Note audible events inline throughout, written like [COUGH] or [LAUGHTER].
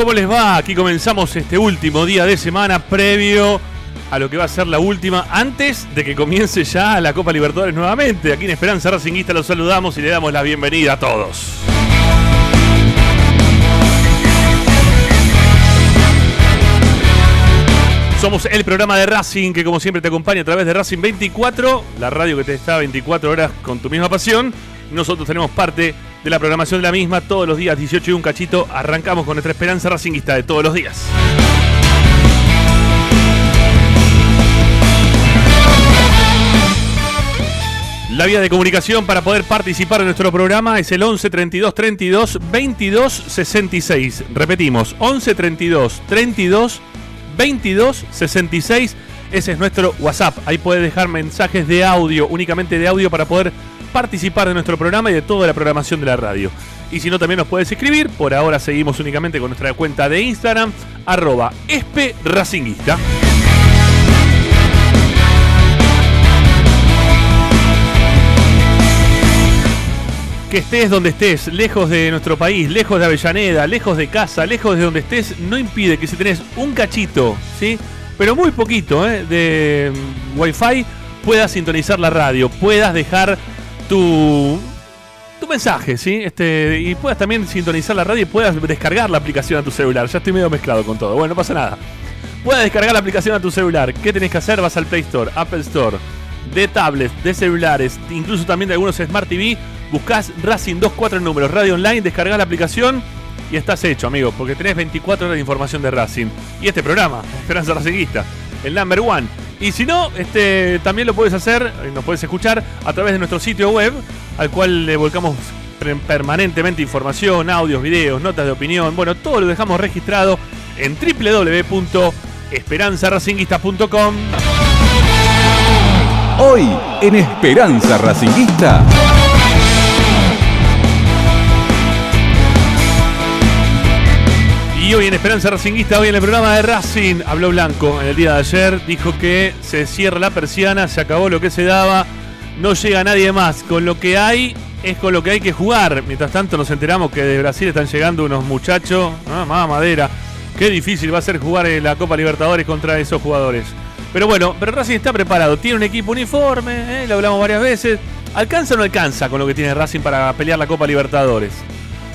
¿cómo les va? Aquí comenzamos este último día de semana previo a lo que va a ser la última antes de que comience ya la Copa Libertadores nuevamente. Aquí en Esperanza Racinguista los saludamos y le damos la bienvenida a todos. Somos el programa de Racing que como siempre te acompaña a través de Racing 24, la radio que te está 24 horas con tu misma pasión. Nosotros tenemos parte de la programación de la misma todos los días, 18 y un cachito. Arrancamos con nuestra esperanza racinguista de todos los días. La vía de comunicación para poder participar en nuestro programa es el 11 32 32 22 66. Repetimos, 11 32 32 22 66. Ese es nuestro WhatsApp. Ahí puede dejar mensajes de audio, únicamente de audio para poder participar de nuestro programa y de toda la programación de la radio. Y si no, también nos puedes escribir. Por ahora seguimos únicamente con nuestra cuenta de Instagram, arroba. Que estés donde estés, lejos de nuestro país, lejos de Avellaneda, lejos de casa, lejos de donde estés, no impide que si tenés un cachito, ¿sí? Pero muy poquito, ¿eh? De Wi-Fi, puedas sintonizar la radio, puedas dejar tu, tu mensaje, ¿sí? Este, y puedas también sintonizar la radio y puedas descargar la aplicación a tu celular. Ya estoy medio mezclado con todo. Bueno, no pasa nada. Puedas descargar la aplicación a tu celular. ¿Qué tenés que hacer? Vas al Play Store, Apple Store, de tablets, de celulares, incluso también de algunos Smart TV. Buscás Racing 24 números, radio online, descargás la aplicación y estás hecho, amigo, porque tenés 24 horas de información de Racing. Y este programa, Esperanza Racingista, el number one. Y si no, este, también lo puedes hacer, eh, nos puedes escuchar a través de nuestro sitio web, al cual le volcamos permanentemente información, audios, videos, notas de opinión. Bueno, todo lo dejamos registrado en www.esperanzaracinguista.com. Hoy en Esperanza Racinguista. Y hoy en Esperanza Racinguista, hoy en el programa de Racing, habló Blanco en el día de ayer, dijo que se cierra la persiana, se acabó lo que se daba, no llega nadie más, con lo que hay es con lo que hay que jugar. Mientras tanto nos enteramos que de Brasil están llegando unos muchachos, ah, más madera, qué difícil va a ser jugar en la Copa Libertadores contra esos jugadores. Pero bueno, pero Racing está preparado, tiene un equipo uniforme, eh, lo hablamos varias veces. ¿Alcanza o no alcanza con lo que tiene Racing para pelear la Copa Libertadores?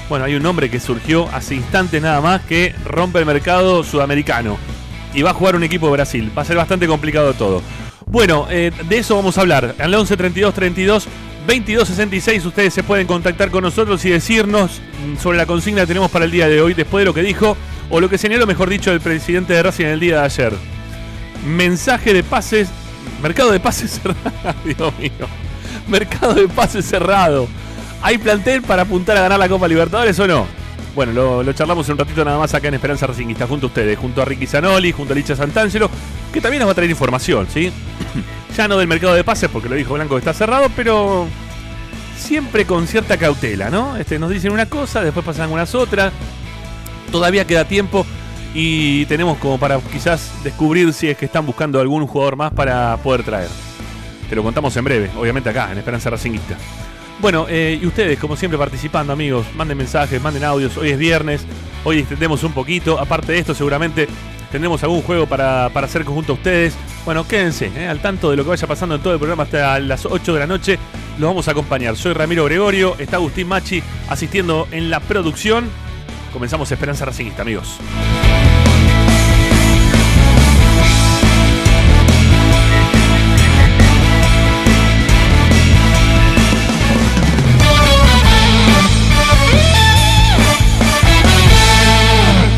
Bueno, hay un nombre que surgió hace instantes nada más que rompe el mercado sudamericano. Y va a jugar un equipo de Brasil. Va a ser bastante complicado todo. Bueno, eh, de eso vamos a hablar. Al 11 32 32 22 66 ustedes se pueden contactar con nosotros y decirnos mm, sobre la consigna que tenemos para el día de hoy, después de lo que dijo, o lo que señaló, mejor dicho, el presidente de Racing en el día de ayer. Mensaje de pases, mercado de pases [LAUGHS] cerrado, Dios mío. Mercado de pases cerrado. ¿Hay plantel para apuntar a ganar la Copa Libertadores o no? Bueno, lo, charlamos un ratito nada más acá en Esperanza Racingista, junto a ustedes, junto a Ricky Zanoli, junto a Licha Santangelo, que también nos va a traer información, ¿sí? [CLEARS THROAT] ya no del mercado de pases, porque lo dijo Blanco que está cerrado, pero siempre con cierta cautela, ¿no? Este, nos dicen una cosa, después pasan unas otras. Todavía queda tiempo y tenemos como para quizás descubrir si es que están buscando algún jugador más para poder traer. Te lo contamos en breve, obviamente acá, en Esperanza Racinguista. Bueno, eh, y ustedes, como siempre, participando, amigos, manden mensajes, manden audios. Hoy es viernes, hoy extendemos un poquito. Aparte de esto, seguramente tendremos algún juego para, para hacer junto a ustedes. Bueno, quédense eh, al tanto de lo que vaya pasando en todo el programa hasta las 8 de la noche. Los vamos a acompañar. Soy Ramiro Gregorio, está Agustín Machi asistiendo en la producción. Comenzamos Esperanza Racingista, amigos.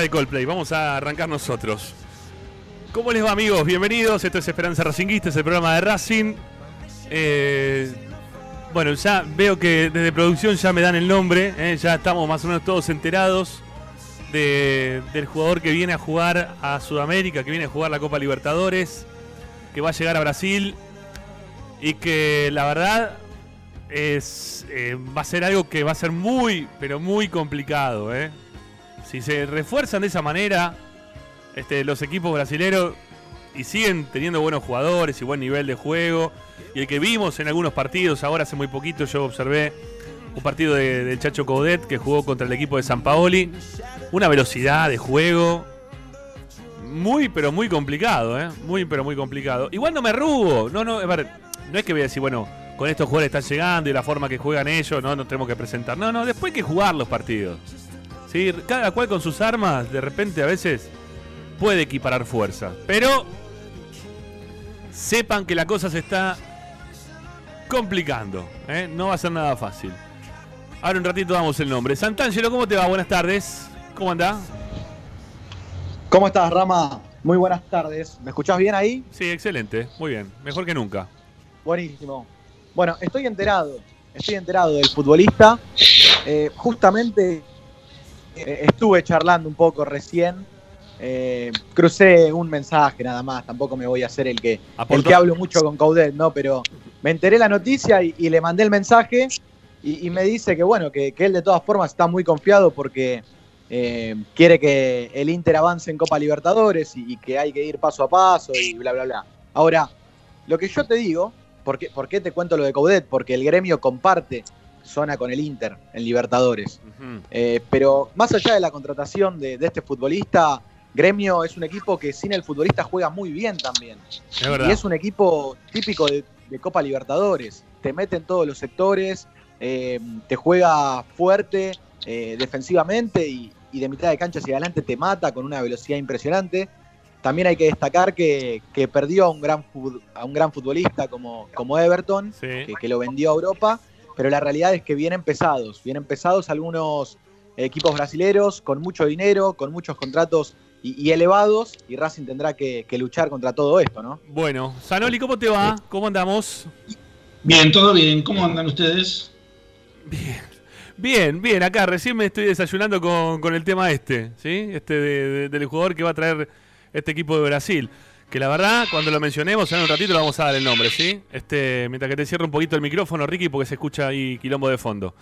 De Coldplay, vamos a arrancar nosotros. ¿Cómo les va amigos? Bienvenidos, esto es Esperanza Racinguista, es el programa de Racing. Eh, bueno, ya veo que desde producción ya me dan el nombre, eh, ya estamos más o menos todos enterados de- del jugador que viene a jugar a Sudamérica, que viene a jugar la Copa Libertadores, que va a llegar a Brasil y que la verdad es eh, va a ser algo que va a ser muy, pero muy complicado. Si se refuerzan de esa manera este, los equipos brasileños y siguen teniendo buenos jugadores y buen nivel de juego, y el que vimos en algunos partidos, ahora hace muy poquito yo observé un partido de- del Chacho Coudet que jugó contra el equipo de San Paoli, una velocidad de juego muy pero muy complicado, ¿eh? Muy pero muy complicado. Igual no me arrugo, no, no, no es que voy a decir, bueno, con estos jugadores están llegando y la forma que juegan ellos, no nos tenemos que presentar. No, no, después hay que jugar los partidos. ¿Sí? Cada cual con sus armas, de repente a veces puede equiparar fuerza. Pero sepan que la cosa se está complicando. ¿eh? No va a ser nada fácil. Ahora un ratito damos el nombre. Santangelo, ¿cómo te va? Buenas tardes. ¿Cómo anda? ¿Cómo estás, Rama? Muy buenas tardes. ¿Me escuchás bien ahí? Sí, excelente. Muy bien. Mejor que nunca. Buenísimo. Bueno, estoy enterado. Estoy enterado del futbolista. Eh, justamente eh, estuve charlando un poco recién. Eh, crucé un mensaje nada más. Tampoco me voy a hacer el que, el que hablo mucho con Caudet, ¿no? Pero me enteré la noticia y, y le mandé el mensaje. Y, y me dice que, bueno, que, que él de todas formas está muy confiado porque eh, quiere que el Inter avance en Copa Libertadores y, y que hay que ir paso a paso y bla, bla, bla. Ahora, lo que yo te digo, ¿por qué, por qué te cuento lo de Coudet? Porque el gremio comparte zona con el Inter en Libertadores. Eh, pero más allá de la contratación de, de este futbolista, Gremio es un equipo que sin el futbolista juega muy bien también. Es. Y es un equipo típico de, de Copa Libertadores. Te mete en todos los sectores, eh, te juega fuerte eh, defensivamente y, y de mitad de cancha hacia adelante te mata con una velocidad impresionante. También hay que destacar que, que perdió a un gran, a un gran futbolista como, como Everton, Sí. que, que lo vendió a Europa, pero la realidad es que vienen pesados, vienen pesados algunos equipos brasileros con mucho dinero, con muchos contratos y, y elevados, y Racing tendrá que, que luchar contra todo esto, ¿no? Bueno, Sanoli, ¿cómo te va? ¿Cómo andamos? Bien, todo bien. ¿Cómo andan ustedes? Bien, bien, acá recién me estoy desayunando con, con el tema este, ¿sí? Este de- de- del jugador que va a traer este equipo de Brasil. Que la verdad, cuando lo mencionemos en un ratito, le vamos a dar el nombre, ¿sí? Este, mientras que te cierro un poquito el micrófono, Ricky, porque se escucha ahí quilombo de fondo.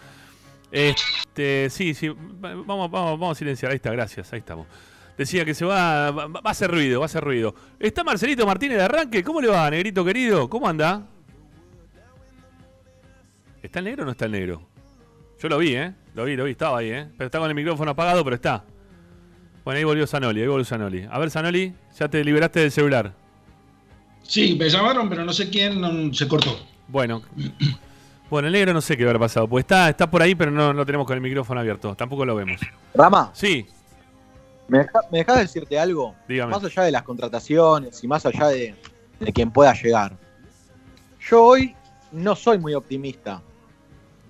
Este, sí, sí, va- vamos, vamos, vamos a silenciar, ahí está, gracias, ahí estamos. Decía que se va, va, va a hacer ruido, va a hacer ruido. Está Marcelito Martínez de arranque, ¿cómo le va, negrito querido? ¿Cómo anda? ¿Está el negro o no está el negro? Yo lo vi, ¿eh? Lo vi, lo vi, estaba ahí, ¿eh? Pero está con el micrófono apagado, pero está. Bueno, ahí volvió Zanoli, ahí volvió Zanoli. A ver, Zanoli, ya te liberaste del celular. Sí, me llamaron, pero no sé quién no- se cortó. Bueno. Bueno, el negro no sé qué habrá pasado, pues está, está por ahí, pero no lo tenemos con el micrófono abierto. Tampoco lo vemos. Rama, Sí, ¿me deja- me dejas decirte algo? dígame. Más allá de las contrataciones y más allá de, de quien pueda llegar. Yo hoy no soy muy optimista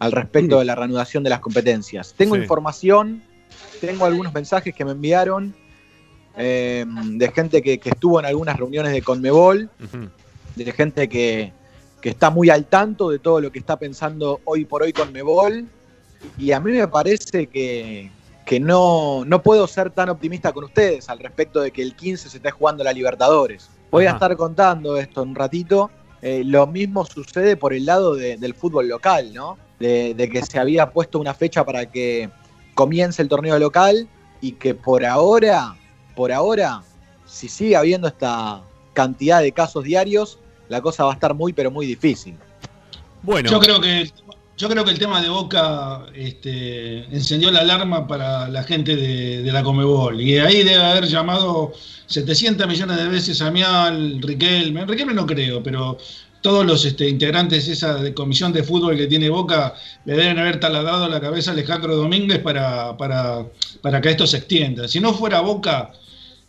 al respecto de la reanudación de las competencias. Tengo Sí. información, tengo algunos mensajes que me enviaron eh, de gente que, que estuvo en algunas reuniones de Conmebol, de gente que, que está muy al tanto de todo lo que está pensando hoy por hoy Conmebol. Y a mí me parece que, que no, no puedo ser tan optimista con ustedes al respecto de que el 15 se esté jugando la Libertadores. Voy a estar contando esto en un ratito. Eh, lo mismo sucede por el lado de- del fútbol local, ¿no? De, de que se había puesto una fecha para que comience el torneo local y que por ahora, por ahora, si sigue habiendo esta cantidad de casos diarios, la cosa va a estar muy, pero muy difícil. Bueno, Yo creo que yo creo que el tema de Boca este, encendió la alarma para la gente de, de la Comebol. Y ahí debe haber llamado 700 millones de veces a Mial, Riquelme. Riquelme no creo, pero todos los este, integrantes de esa de comisión de fútbol que tiene Boca le deben haber taladrado la cabeza a Alejandro Domínguez para, para, para que esto se extienda. Si no fuera Boca,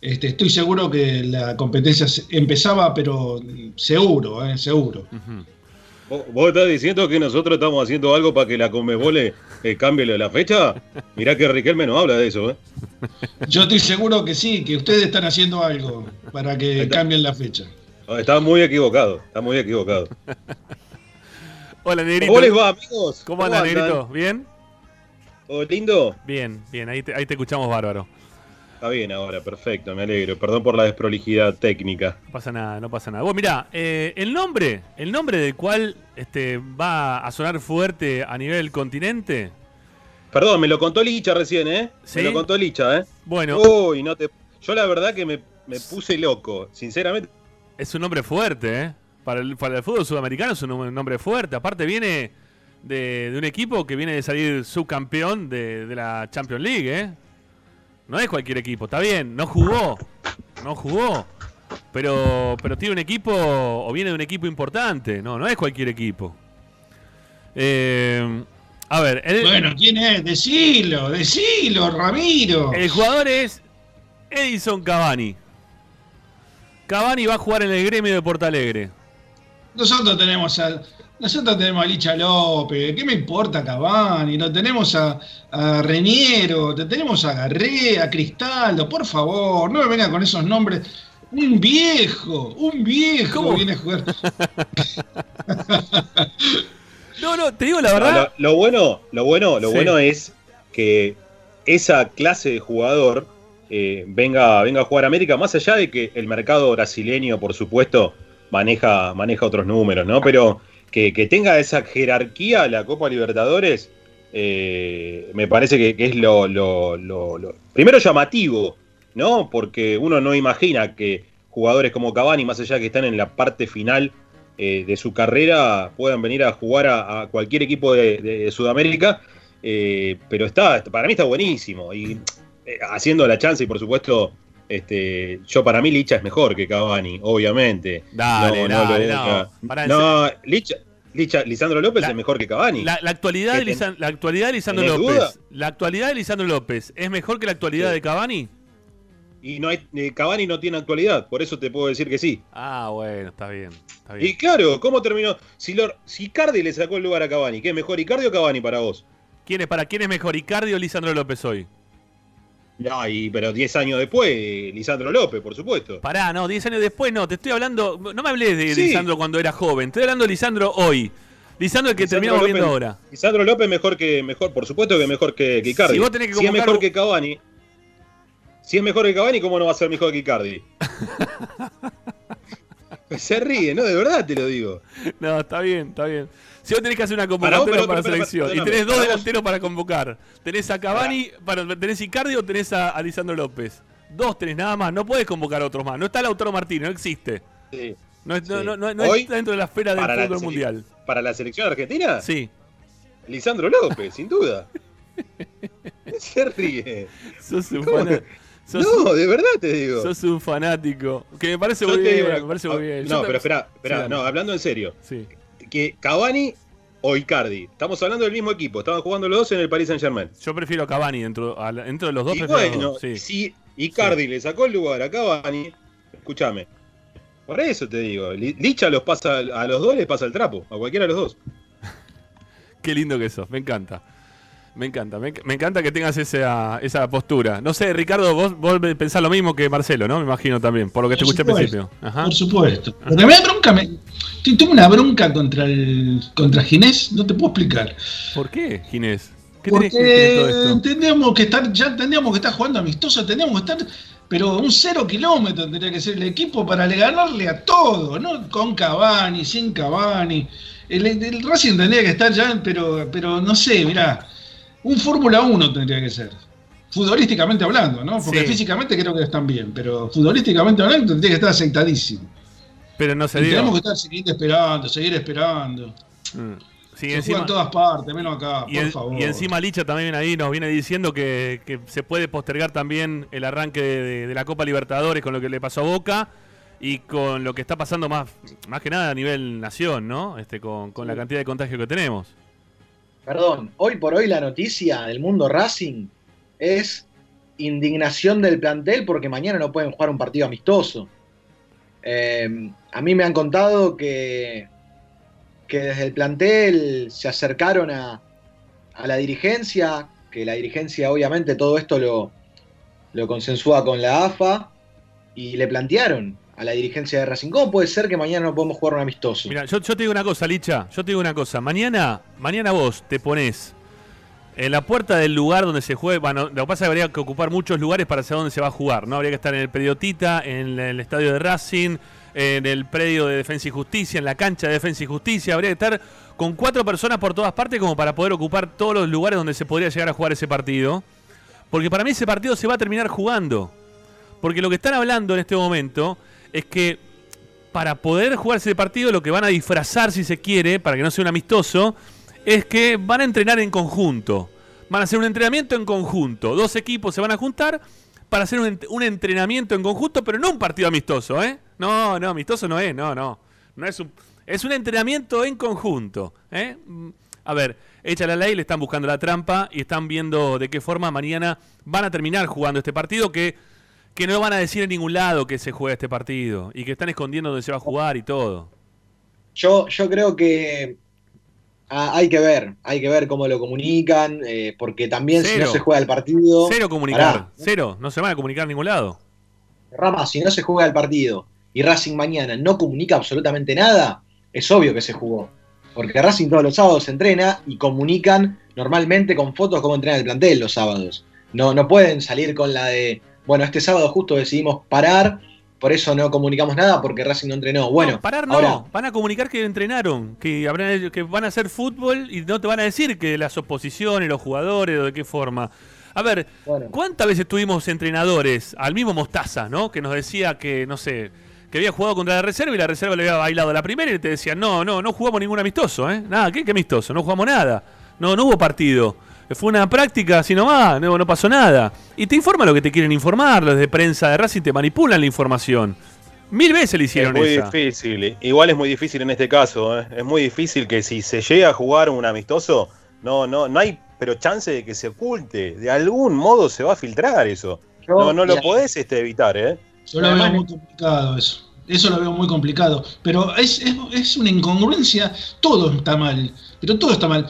este, estoy seguro que la competencia empezaba, pero seguro, eh, seguro. Ujú. ¿Vos vos estás diciendo que nosotros estamos haciendo algo para que la Comebol eh, eh, cambie la fecha? Mirá que Riquelme no habla de eso, ¿eh? Yo estoy seguro que sí, que ustedes están haciendo algo para que cambien la fecha. No, Está muy equivocado, está muy equivocado. [LAUGHS] Hola, Negrito. ¿Cómo les va, amigos? ¿Cómo anda, Negrito? ¿Bien? ¿Todo lindo? Bien, bien, ahí te, ahí te escuchamos bárbaro. Está bien ahora, perfecto, me alegro. Perdón por la desprolijidad técnica. No pasa nada, no pasa nada. Vos mirá, eh, el nombre, el nombre del cual este, va a sonar fuerte a nivel continente. Perdón, me lo contó Licha recién, ¿eh? ¿Sí? Me lo contó Licha, ¿eh? Bueno, Uy, no te... Yo la verdad que me, me puse loco, sinceramente. Es un nombre fuerte, ¿eh? Para el, para el fútbol sudamericano es un nom- nombre fuerte. Aparte viene de, de un equipo que viene de salir subcampeón de, de la Champions League, ¿eh? No es cualquier equipo, está bien, no jugó, no jugó. Pero, pero tiene un equipo, o viene de un equipo importante, no, no es cualquier equipo. Eh, a ver, el, Bueno, ¿quién es? Decilo, decilo, Ramiro. el jugador es Edison Cavani. Cavani va a jugar en el gremio de Porto Alegre. Nosotros tenemos a, nosotros tenemos a Licha López, ¿qué me importa Cavani? No tenemos a, a Reñero, te tenemos a Garré, a Cristaldo, por favor, no me venga con esos nombres. Un viejo, un viejo ¿Cómo? viene a jugar. [LAUGHS] No, no, te digo la Lo, verdad. lo bueno, lo bueno, lo Sí. bueno es que esa clase de jugador eh, venga, venga a jugar a América, más allá de que el mercado brasileño, por supuesto, maneja, maneja otros números, ¿no? Pero que, tenga esa jerarquía la Copa Libertadores, eh, me parece que, es lo, primero llamativo, ¿no? Porque uno no imagina que jugadores como Cavani, más allá de que están en la parte final eh, de su carrera, puedan venir a jugar a, cualquier equipo de, Sudamérica. pero está, para mí está buenísimo. Haciendo la chance, y por supuesto, este, yo para mí Licha es mejor que Cavani, obviamente. Dale, no. Pará, en no, Licha, Licha- Lisandro López La- es mejor que Cavani. La, la actualidad de ¿Qué ten- Lisan- la actualidad de Lisandro López. duda? La actualidad de Lisandro López es mejor que la actualidad Sí. de Cavani. Y no hay, eh, Cavani no tiene actualidad, por eso te puedo decir que sí. Ah, bueno, está bien. Está bien. Y claro, ¿cómo terminó? Si, lo, si Icardi le sacó el lugar a Cavani, ¿qué es mejor Icardi o Cavani para vos? ¿Quién es, ¿Para quién es mejor, Icardi o Lisandro López hoy? No, y, pero 10 años después, Lisandro López, por supuesto. Pará, no, 10 años después no, te estoy hablando. No me hablés de Sí. Lisandro cuando era joven, estoy hablando de Lisandro hoy. Lisandro el que Lisandro terminamos viendo ahora. Lisandro López mejor que mejor, por supuesto que mejor que, que Icardi. Si vos tenés que si es mejor que Cavani, si es mejor que Cavani, ¿cómo no va a ser mejor que Icardi? [LAUGHS] Se ríe, no, de verdad te lo digo. No, está bien, está bien. Si vos tenés que hacer una Para vos, convocatoria pero- para, pero- pero- selección y tenés dos vos- delanteros para convocar, tenés a Cavani, para, tenés Icardi o tenés a, a Lisandro López. Dos tenés nada más, no podés convocar a otros más. No está Lautaro Martínez, no existe. Sí. No, Sí. no, no, no Hoy, está dentro de la esfera del la fútbol mundial. ¿Para la selección argentina? Sí. Lisandro López, sin duda. [LAUGHS] Se ríe. Sos un, sos, No, de verdad te digo. sos un fanático. Que me parece Yo muy bien. digo una- me parece muy bien. Yo No, pero espera, espera, Sí, no, hablando en serio. Sí. Que Cavani o Icardi, estamos hablando del mismo equipo, estaban jugando los dos en el Paris Saint Germain. Yo prefiero a Cavani dentro, a dentro de los dos. Y bueno, dos, sí. si Icardi le sacó el lugar a Cavani, escúchame. Por eso te digo, Li- Licha los pasa a los dos les pasa el trapo, a cualquiera de los dos. [LAUGHS] Qué lindo que sos, me encanta. Me encanta, me, me encanta que tengas esa, esa postura. No sé, Ricardo, vos, vos pensás lo mismo que Marcelo, ¿no? Me imagino también, por lo que te escuché al principio. Ajá. Por supuesto. Pero me da bronca, me, tengo una bronca contra el contra Ginés, no te puedo explicar. ¿Por qué, Ginés? ¿Qué tenés que decir Porque tendríamos que estar, ya tendríamos que estar jugando amistoso, tendríamos que estar, pero un cero kilómetro tendría que ser el equipo para le- ganarle a todo, ¿no? Con Cavani, sin Cavani. El, el Racing tendría que estar ya, pero, pero no sé, mirá, un Fórmula 1 tendría que ser. Futbolísticamente hablando, ¿no? Porque Sí. físicamente creo que están bien, pero futbolísticamente hablando tendría que estar aceitadísimo. Pero no se dio. tenemos que estar seguir esperando, seguir esperando. Mm. Sí, Se juega encima, en todas partes, menos acá, y, por en- favor. y encima Licha también ahí nos viene diciendo que, que se puede postergar también el arranque de, de- de la Copa Libertadores con lo que le pasó a Boca y con lo que está pasando más, más que nada a nivel nación, ¿no? Este, con, con la cantidad de contagios que tenemos. Perdón, hoy por hoy la noticia del mundo Racing es indignación del plantel porque mañana no pueden jugar un partido amistoso. Eh, a mí me han contado que, que desde el plantel se acercaron a, a la dirigencia, que la dirigencia obviamente todo esto lo, lo consensúa con la AFA y le plantearon a la dirigencia de Racing, ¿cómo puede ser que mañana no podemos jugar un amistoso? Mira, yo, yo te digo una cosa, Licha. Yo te digo una cosa. Mañana, mañana vos te pones en la puerta del lugar donde se juegue. Bueno, lo que pasa es que habría que ocupar muchos lugares para saber dónde se va a jugar. ¿no? Habría que estar en el predio Tita, en el estadio de Racing, en el predio de Defensa y Justicia, en la cancha de Defensa y Justicia. Habría que estar con cuatro personas por todas partes como para poder ocupar todos los lugares donde se podría llegar a jugar ese partido. Porque para mí ese partido se va a terminar jugando. Porque lo que están hablando en este momento es que para poder jugar ese partido lo que van a disfrazar, si se quiere, para que no sea un amistoso, es que van a entrenar en conjunto. Van a hacer un entrenamiento en conjunto. Dos equipos se van a juntar para hacer un, ent- un entrenamiento en conjunto, pero no un partido amistoso, ¿eh? No, no, amistoso no es, no, no. No es un, es un entrenamiento en conjunto, ¿eh? A ver, echa la ley, le están buscando la trampa y están viendo de qué forma mañana van a terminar jugando este partido que, que no van a decir en ningún lado que se juega este partido y que están escondiendo dónde se va a jugar y todo. Yo, yo creo que ah, hay que ver, hay que ver cómo lo comunican, eh, porque también si no se juega el partido. Cero comunicar, Pará, cero, no se van a comunicar a ningún lado. Rama, si no se juega el partido y Racing mañana no comunica absolutamente nada, es obvio que se jugó. Porque Racing todos los sábados se entrena y comunican normalmente con fotos cómo entrena el plantel los sábados. No, no pueden salir con la de, bueno, este sábado justo decidimos parar, por eso no comunicamos nada porque Racing no entrenó. Bueno, No, parar no, ahora, van a comunicar que entrenaron, que, habrán, que van a hacer fútbol y no te van a decir que las oposiciones, los jugadores o de qué forma. A ver, bueno, ¿cuántas veces tuvimos entrenadores, al mismo Mostaza, ¿no? Que nos decía que, no sé, que había jugado contra la reserva y la reserva le había bailado la primera y te decían, no, no, no jugamos ningún amistoso, ¿eh? Nada, ¿qué, qué amistoso? No jugamos nada. No, no hubo partido. Fue una práctica así nomás, no, no pasó nada. Y te informa lo que te quieren informar, los de prensa de Racing te manipulan la información. Mil veces le Es hicieron muy esa. difícil. Igual es muy difícil en este caso. ¿eh? Es muy difícil que si se llega a jugar un amistoso, no, no, no hay pero chance de que se oculte. De algún modo se va a filtrar eso. yo- No, no lo podés este, evitar, ¿eh? Yo lo Además, veo muy complicado eso. Eso lo veo muy complicado. Pero es, es, es una incongruencia. Todo está mal. Pero todo está mal.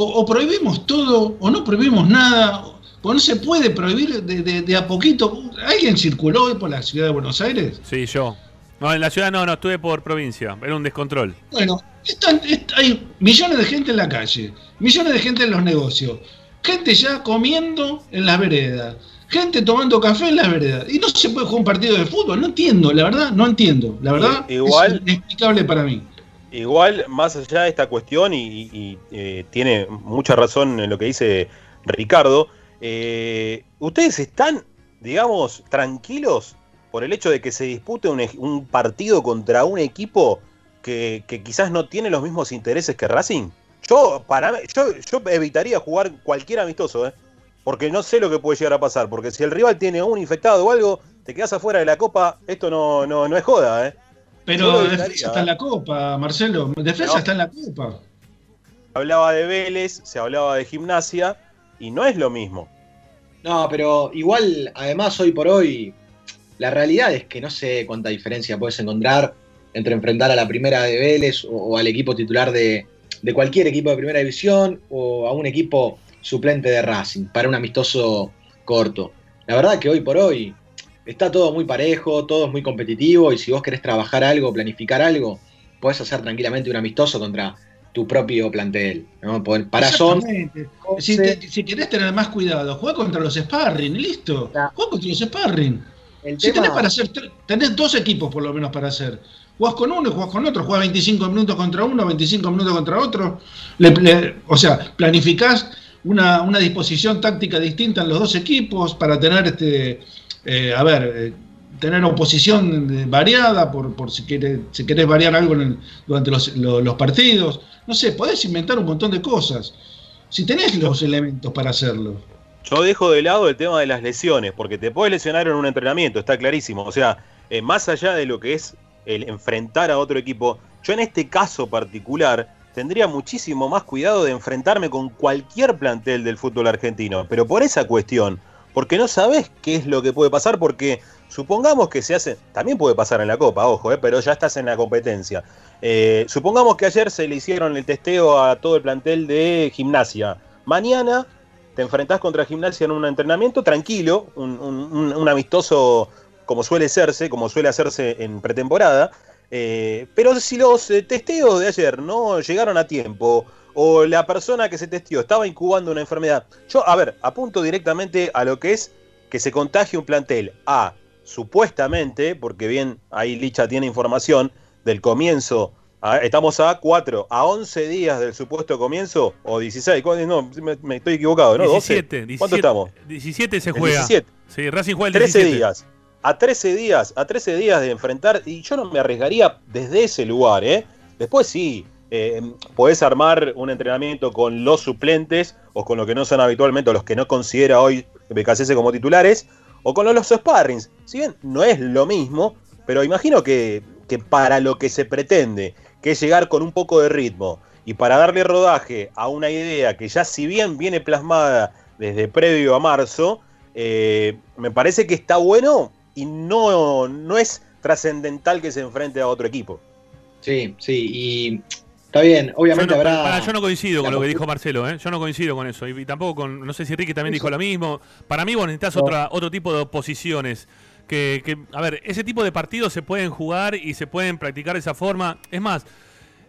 O, o prohibimos todo o no prohibimos nada. O no se puede prohibir de, de- de a poquito. ¿Alguien circuló hoy por la ciudad de Buenos Aires? Sí, yo. No, en la ciudad no, no, estuve por provincia. Era un descontrol. Bueno, están- est- hay millones de gente en la calle, millones de gente en los negocios, gente ya comiendo en las veredas, gente tomando café en las veredas. Y no se puede jugar un partido de fútbol, no entiendo, la verdad, no entiendo. La verdad, igual- es inexplicable para mí. Igual, más allá de esta cuestión, y, y- eh, tiene mucha razón en lo que dice Ricardo, eh, ¿ustedes están, digamos, tranquilos por el hecho de que se dispute un, un partido contra un equipo que, quizás no tiene los mismos intereses que Racing? Yo, para, yo, yo evitaría jugar cualquier amistoso, ¿eh? porque no sé lo que puede llegar a pasar, porque si el rival tiene un infectado o algo, te quedas afuera de la copa, esto no, no, no es joda, ¿eh? Pero defensa está en la copa, Marcelo. Defensa No. está en la copa. hablaba de Vélez, se hablaba de gimnasia, y no es lo mismo. No, pero igual, además, hoy por hoy, la realidad es que no sé cuánta diferencia puedes encontrar entre enfrentar a la primera de Vélez o, o al equipo titular de, de cualquier equipo de primera división o a un equipo suplente de Racing para un amistoso corto. La verdad que hoy por hoy está todo muy parejo, todo es muy competitivo y si vos querés trabajar algo, planificar algo, podés hacer tranquilamente un amistoso contra tu propio plantel. ¿no? Para son. Si, te- si querés tener más cuidado, juega contra los sparring, y listo. Juega contra los sparring. el Si tema- tenés para hacer, tenés dos equipos por lo menos para hacer. Jugás con uno y jugás con otro, jugás 25 minutos contra uno, 25 minutos contra otro. Le- le- o sea, planificás una, una disposición táctica distinta en los dos equipos para tener este, eh, a ver, eh, tener oposición variada por, por si, querés, si querés variar algo en el- durante los, lo- los partidos. No sé, podés inventar un montón de cosas. Si tenés los elementos para hacerlo. Yo dejo de lado el tema de las lesiones, porque te puedes lesionar en un entrenamiento, está clarísimo. O sea, eh, más allá de lo que es el enfrentar a otro equipo, yo en este caso particular tendría muchísimo más cuidado de enfrentarme con cualquier plantel del fútbol argentino, pero por esa cuestión, porque no sabes qué es lo que puede pasar, porque supongamos que se hace, también puede pasar en la Copa, ojo, eh, pero ya estás en la competencia. Eh, supongamos que ayer se le hicieron el testeo a todo el plantel de gimnasia. Mañana te enfrentás contra gimnasia en un entrenamiento tranquilo, un, amistoso como suele serse, como suele hacerse en pretemporada. Eh, pero si los eh, testeos de ayer no llegaron a tiempo, o la persona que se testeó estaba incubando una enfermedad, yo, a ver, apunto directamente a lo que es que se contagie un plantel a, supuestamente, porque bien ahí Licha tiene información del comienzo, a- estamos a 4, a 11 días del supuesto comienzo, o 16, ¿cuál- no, me, me estoy equivocado, ¿no? 12. 17, ¿Cuánto 17, estamos? 17 se juega. 17. Sí, Racing juega el 13 17. días. A 13 días, a 13 días de enfrentar, y yo no me arriesgaría desde ese lugar, ¿eh? Después sí, eh, podés armar un entrenamiento con los suplentes, o con lo que no son habitualmente, o los que no considera hoy BKCS como titulares, o con los sparrings. Si bien no es lo mismo, pero imagino que, que para lo que se pretende, que es llegar con un poco de ritmo, y para darle rodaje a una idea que ya si bien viene plasmada desde previo a marzo, eh, me parece que está bueno y no, no es trascendental que se enfrente a otro equipo. Sí, sí, y está bien, Yo obviamente no, habrá... para, yo no coincido con lo que dijo Marcelo, ¿eh? yo no coincido con eso. Y, y tampoco con, no sé si Ricky también Eso. dijo lo mismo. Para mí vos necesitas No. otra, otro tipo de oposiciones. Que, que, a ver, ese tipo de partidos se pueden jugar y se pueden practicar de esa forma. Es más,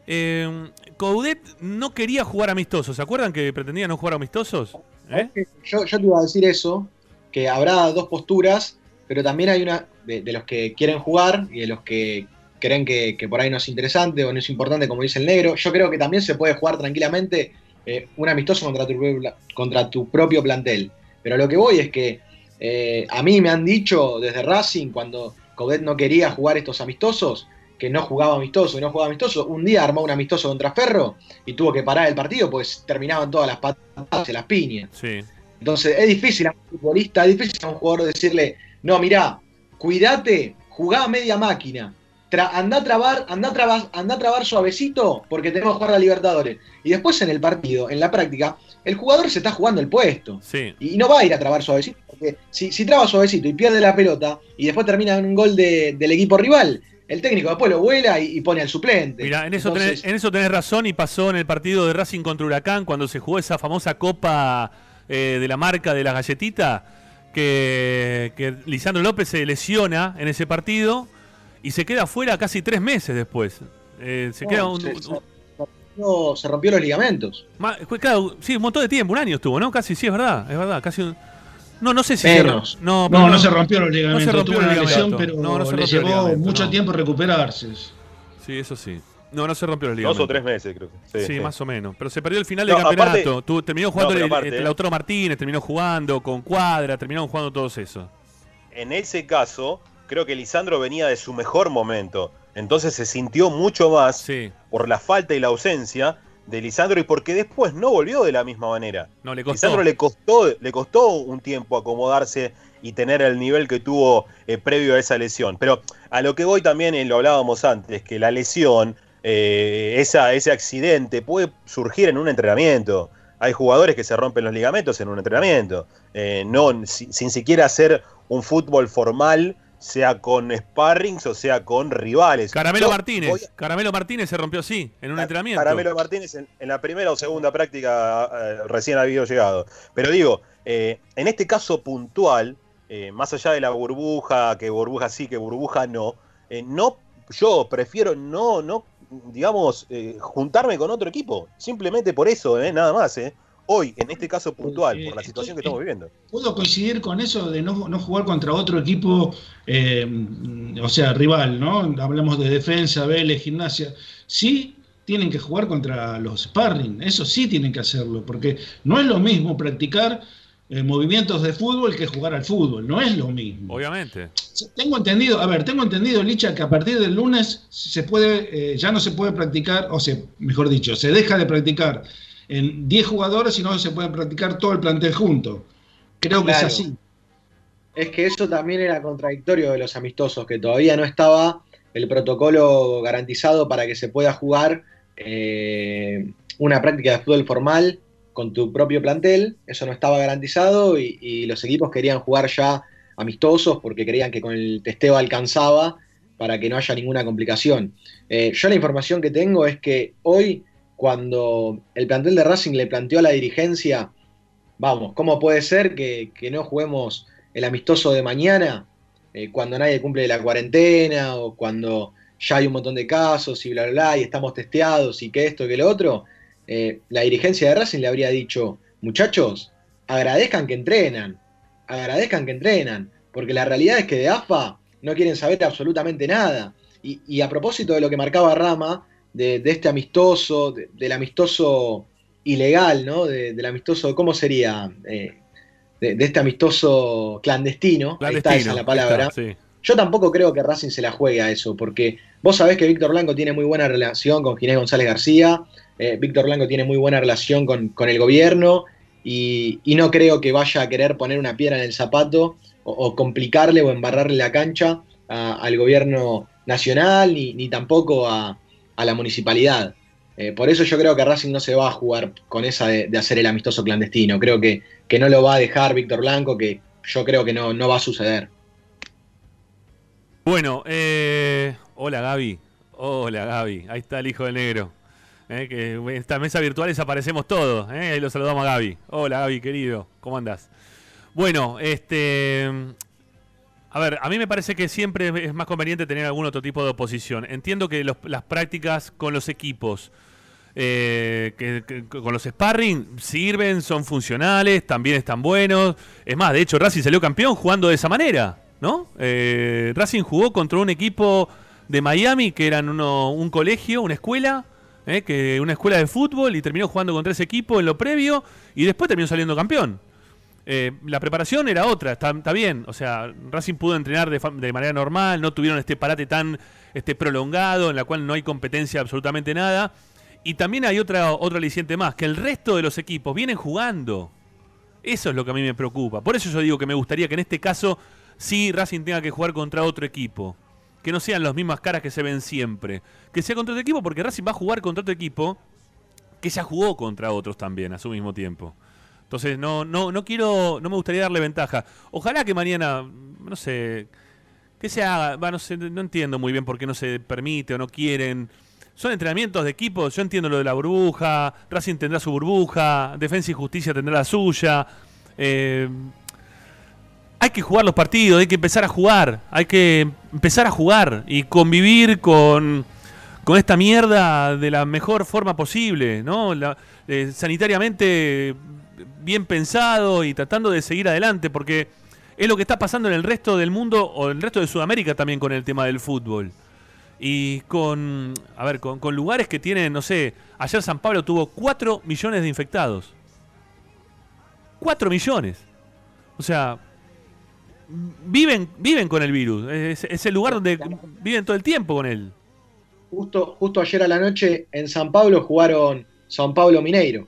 eh, Coudet no quería jugar amistosos. ¿Se acuerdan que pretendía no jugar amistosos? ¿Eh? Yo, yo te iba a decir eso, que habrá dos posturas, pero también hay una de, de los que quieren jugar y de los que creen que, que por ahí no es interesante o no es importante, como dice el negro. Yo creo que también se puede jugar tranquilamente eh, un amistoso contra tu, propio- contra tu propio plantel. Pero lo que voy es que eh, a mí me han dicho desde Racing, cuando Coudet no quería jugar estos amistosos, que no jugaba amistoso y no jugaba amistoso, un día armó un amistoso contra Ferro y tuvo que parar el partido, pues terminaban todas las patadas y las piñas. Sí. Entonces es difícil a un futbolista, es difícil a un jugador decirle, no, mirá, cuídate, jugá a media máquina, tra- anda a trabar, anda a trabar, anda a trabar suavecito porque tenemos que jugar a Libertadores. Y después en el partido, en la práctica, el jugador se está jugando el puesto. Sí. Y no va a ir a trabar suavecito, porque si, si traba suavecito y pierde la pelota y después termina en un gol de- del equipo rival, el técnico después lo vuela y, y pone al suplente. Mira, en eso, Entonces, tenés, en eso tenés razón y pasó en el partido de Racing contra Huracán cuando se jugó esa famosa copa eh, de la marca de la galletita que, que Lisandro López se lesiona en ese partido y se queda fuera casi tres meses después. Eh, se no, queda un, se- un- rompió- se rompió los ligamentos. claro, sí, un montón de tiempo, un año estuvo, ¿no? Casi, sí, es verdad, es verdad, casi un- No, no sé si Menos. se ro- No, No, no se rompió los ligamentos, no se rompió tuvo una lesión, pero No, no se le llevó mucho no. tiempo recuperarse. Sí, eso sí. No, no se rompió el Dos ligamento. o tres meses, creo. Sí, Sí, sí. más o menos. Pero se perdió el final No, del aparte- campeonato. Tú- terminó jugando el- aparte, el, eh. Lautaro Martínez, terminó jugando con Cuadra, terminaron jugando todos esos. En ese caso, creo que Lisandro venía de su mejor momento. Entonces se sintió mucho más Sí, por la falta y la ausencia de Lisandro y porque después no volvió de la misma manera. no le costó. Lisandro le costó, le costó un tiempo acomodarse y tener el nivel que tuvo eh, previo a esa lesión. Pero a lo que voy también, y lo hablábamos antes, que la lesión, eh, esa, ese accidente puede surgir en un entrenamiento. Hay jugadores que se rompen los ligamentos en un entrenamiento. Eh, no, si- sin siquiera hacer un fútbol formal, sea con sparrings o sea con rivales. Caramelo Yo Martínez. Caramelo Martínez se rompió así, en un entrenamiento. Caramelo Martínez en, en la primera o segunda práctica eh, recién había llegado. Pero digo, eh, en este caso puntual, eh, más allá de la burbuja, que burbuja sí, que burbuja no, eh, no yo prefiero no, no, digamos, eh, juntarme con otro equipo. Simplemente por eso, eh, nada más. Eh. Hoy, en este caso puntual, por la situación que estamos viviendo. Puedo coincidir con eso de no, no jugar contra otro equipo, eh, o sea, rival, ¿no? Hablamos de defensa, Vélez, gimnasia. Sí tienen que jugar contra los sparring, eso sí tienen que hacerlo, porque no es lo mismo practicar eh, movimientos de fútbol que jugar al fútbol, no es lo mismo. Obviamente. Tengo entendido, a ver, tengo entendido, Licha, que a partir del lunes se puede, eh, ya no se puede practicar, o sea, mejor dicho, se deja de practicar en 10 jugadores y no se puede practicar todo el plantel junto. Creo que es así. Es que eso también era contradictorio de los amistosos, que todavía no estaba el protocolo garantizado para que se pueda jugar eh, una práctica de fútbol formal con tu propio plantel. Eso no estaba garantizado y, y los equipos querían jugar ya amistosos porque creían que con el testeo alcanzaba para que no haya ninguna complicación. Eh, yo la información que tengo es que hoy, cuando el plantel de Racing le planteó a la dirigencia, vamos, ¿cómo puede ser que, no juguemos el amistoso de mañana eh, cuando nadie cumple la cuarentena o cuando ya hay un montón de casos y bla, bla, bla, y estamos testeados y que esto, que lo otro? Eh, la dirigencia de Racing le habría dicho, muchachos, agradezcan que entrenan, agradezcan que entrenan, porque la realidad es que de AFA no quieren saber absolutamente nada. Y a propósito de lo que marcaba Rama, de, de este amistoso, de- del amistoso ilegal, ¿no? De- del amistoso, ¿cómo sería? Eh, de, de este amistoso clandestino, ahí está esa la palabra. está, sí. Yo tampoco creo que Racing se la juegue a eso, porque vos sabés que Víctor Blanco tiene muy buena relación con Ginés González García, eh, Víctor Blanco tiene muy buena relación con, con el gobierno, y, y no creo que vaya a querer poner una piedra en el zapato o, o complicarle o embarrarle la cancha a- al gobierno nacional, ni, ni tampoco a, a la municipalidad. Eh, por eso yo creo que Racing no se va a jugar con esa de, hacer el amistoso clandestino. Creo que, que no lo va a dejar Víctor Blanco, que yo creo que no, no va a suceder. Bueno, eh, hola Gaby. Hola Gaby. Ahí está el hijo del negro. Eh, que en esta mesa virtual desaparecemos todos. Ahí lo saludamos a Gaby. Hola Gaby, querido. ¿Cómo andas? Bueno, este. A ver, a mí me parece que siempre es más conveniente tener algún otro tipo de oposición. Entiendo que los- las prácticas con los equipos, eh, que, con los sparring, sirven, son funcionales, también están buenos. Es más, de hecho, Racing salió campeón jugando de esa manera, ¿no? Eh, Racing jugó contra un equipo de Miami que eran uno- un colegio, una escuela, eh, que una escuela de fútbol y terminó jugando contra ese equipo en lo previo y después terminó saliendo campeón. Eh, la preparación era otra, está, está bien. O sea, Racing pudo entrenar de, de manera normal, no tuvieron este parate tan este, prolongado en la cual no hay competencia absolutamente nada. Y también hay otra, otro aliciente más, que el resto de los equipos vienen jugando. Eso es lo que a mí me preocupa. Por eso yo digo que me gustaría que en este caso sí Racing tenga que jugar contra otro equipo. Que no sean las mismas caras que se ven siempre. Que sea contra otro equipo porque Racing va a jugar contra otro equipo que ya jugó contra otros también a su mismo tiempo. Entonces no, no, no quiero, no me gustaría darle ventaja. Ojalá que mañana, no sé, que se haga, no sé, no entiendo muy bien por qué no se permite o no quieren. Son entrenamientos de equipos, yo entiendo lo de la burbuja, Racing tendrá su burbuja, Defensa y Justicia tendrá la suya. eh, hay que jugar los partidos, hay que empezar a jugar, hay que empezar a jugar y convivir con, con esta mierda de la mejor forma posible, ¿no? La- eh, sanitariamente bien pensado y tratando de seguir adelante, porque es lo que está pasando en el resto del mundo o en el resto de Sudamérica también con el tema del fútbol. Y con, a ver, con, con lugares que tienen, no sé, ayer San Pablo tuvo 4 millones de infectados. 4 millones. O sea, viven, viven con el virus. Es, es el lugar donde viven todo el tiempo con él. Justo, justo ayer a la noche en San Pablo jugaron San Pablo Mineiro.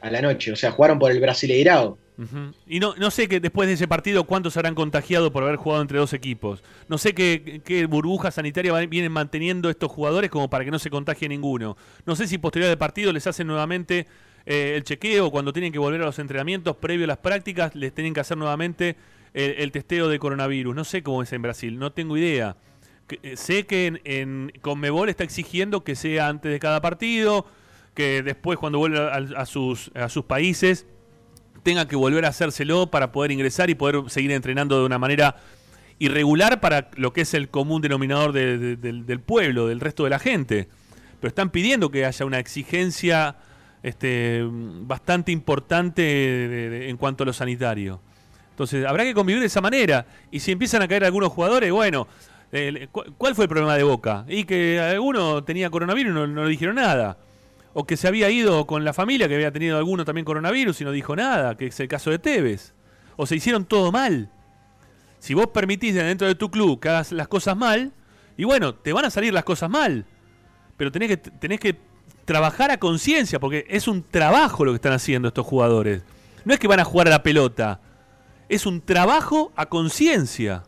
A la noche, o sea, jugaron por el Brasileirao. Ujú. Y no, no sé que después de ese partido cuántos habrán contagiado por haber jugado entre dos equipos. No sé qué, qué burbuja sanitaria vienen manteniendo estos jugadores como para que no se contagie ninguno. No sé si posterior al partido les hacen nuevamente eh, el chequeo, cuando tienen que volver a los entrenamientos previo a las prácticas, les tienen que hacer nuevamente el, testeo de coronavirus. No sé cómo es en Brasil, no tengo idea. Que- eh, sé que en Conmebol está exigiendo que sea antes de cada partido, que después cuando vuelva a, a sus, a sus países tengan que volver a hacérselo para poder ingresar y poder seguir entrenando de una manera irregular para lo que es el común denominador de- de- del, del pueblo, del resto de la gente. Pero están pidiendo que haya una exigencia este, bastante importante de- en cuanto a lo sanitario. Entonces, habrá que convivir de esa manera. Y si empiezan a caer algunos jugadores, bueno, eh, ¿cu- ¿cuál fue el problema de Boca? Y que alguno tenía coronavirus y no, no le dijeron nada. O que se había ido con la familia, que había tenido alguno también coronavirus y no dijo nada, que es el caso de Tevez. O se hicieron todo mal. Si vos permitís dentro de tu club que hagas las cosas mal, y bueno, te van a salir las cosas mal. Pero tenés que, tenés que trabajar a conciencia, porque es un trabajo lo que están haciendo estos jugadores. No es que van a jugar a la pelota, es un trabajo a conciencia.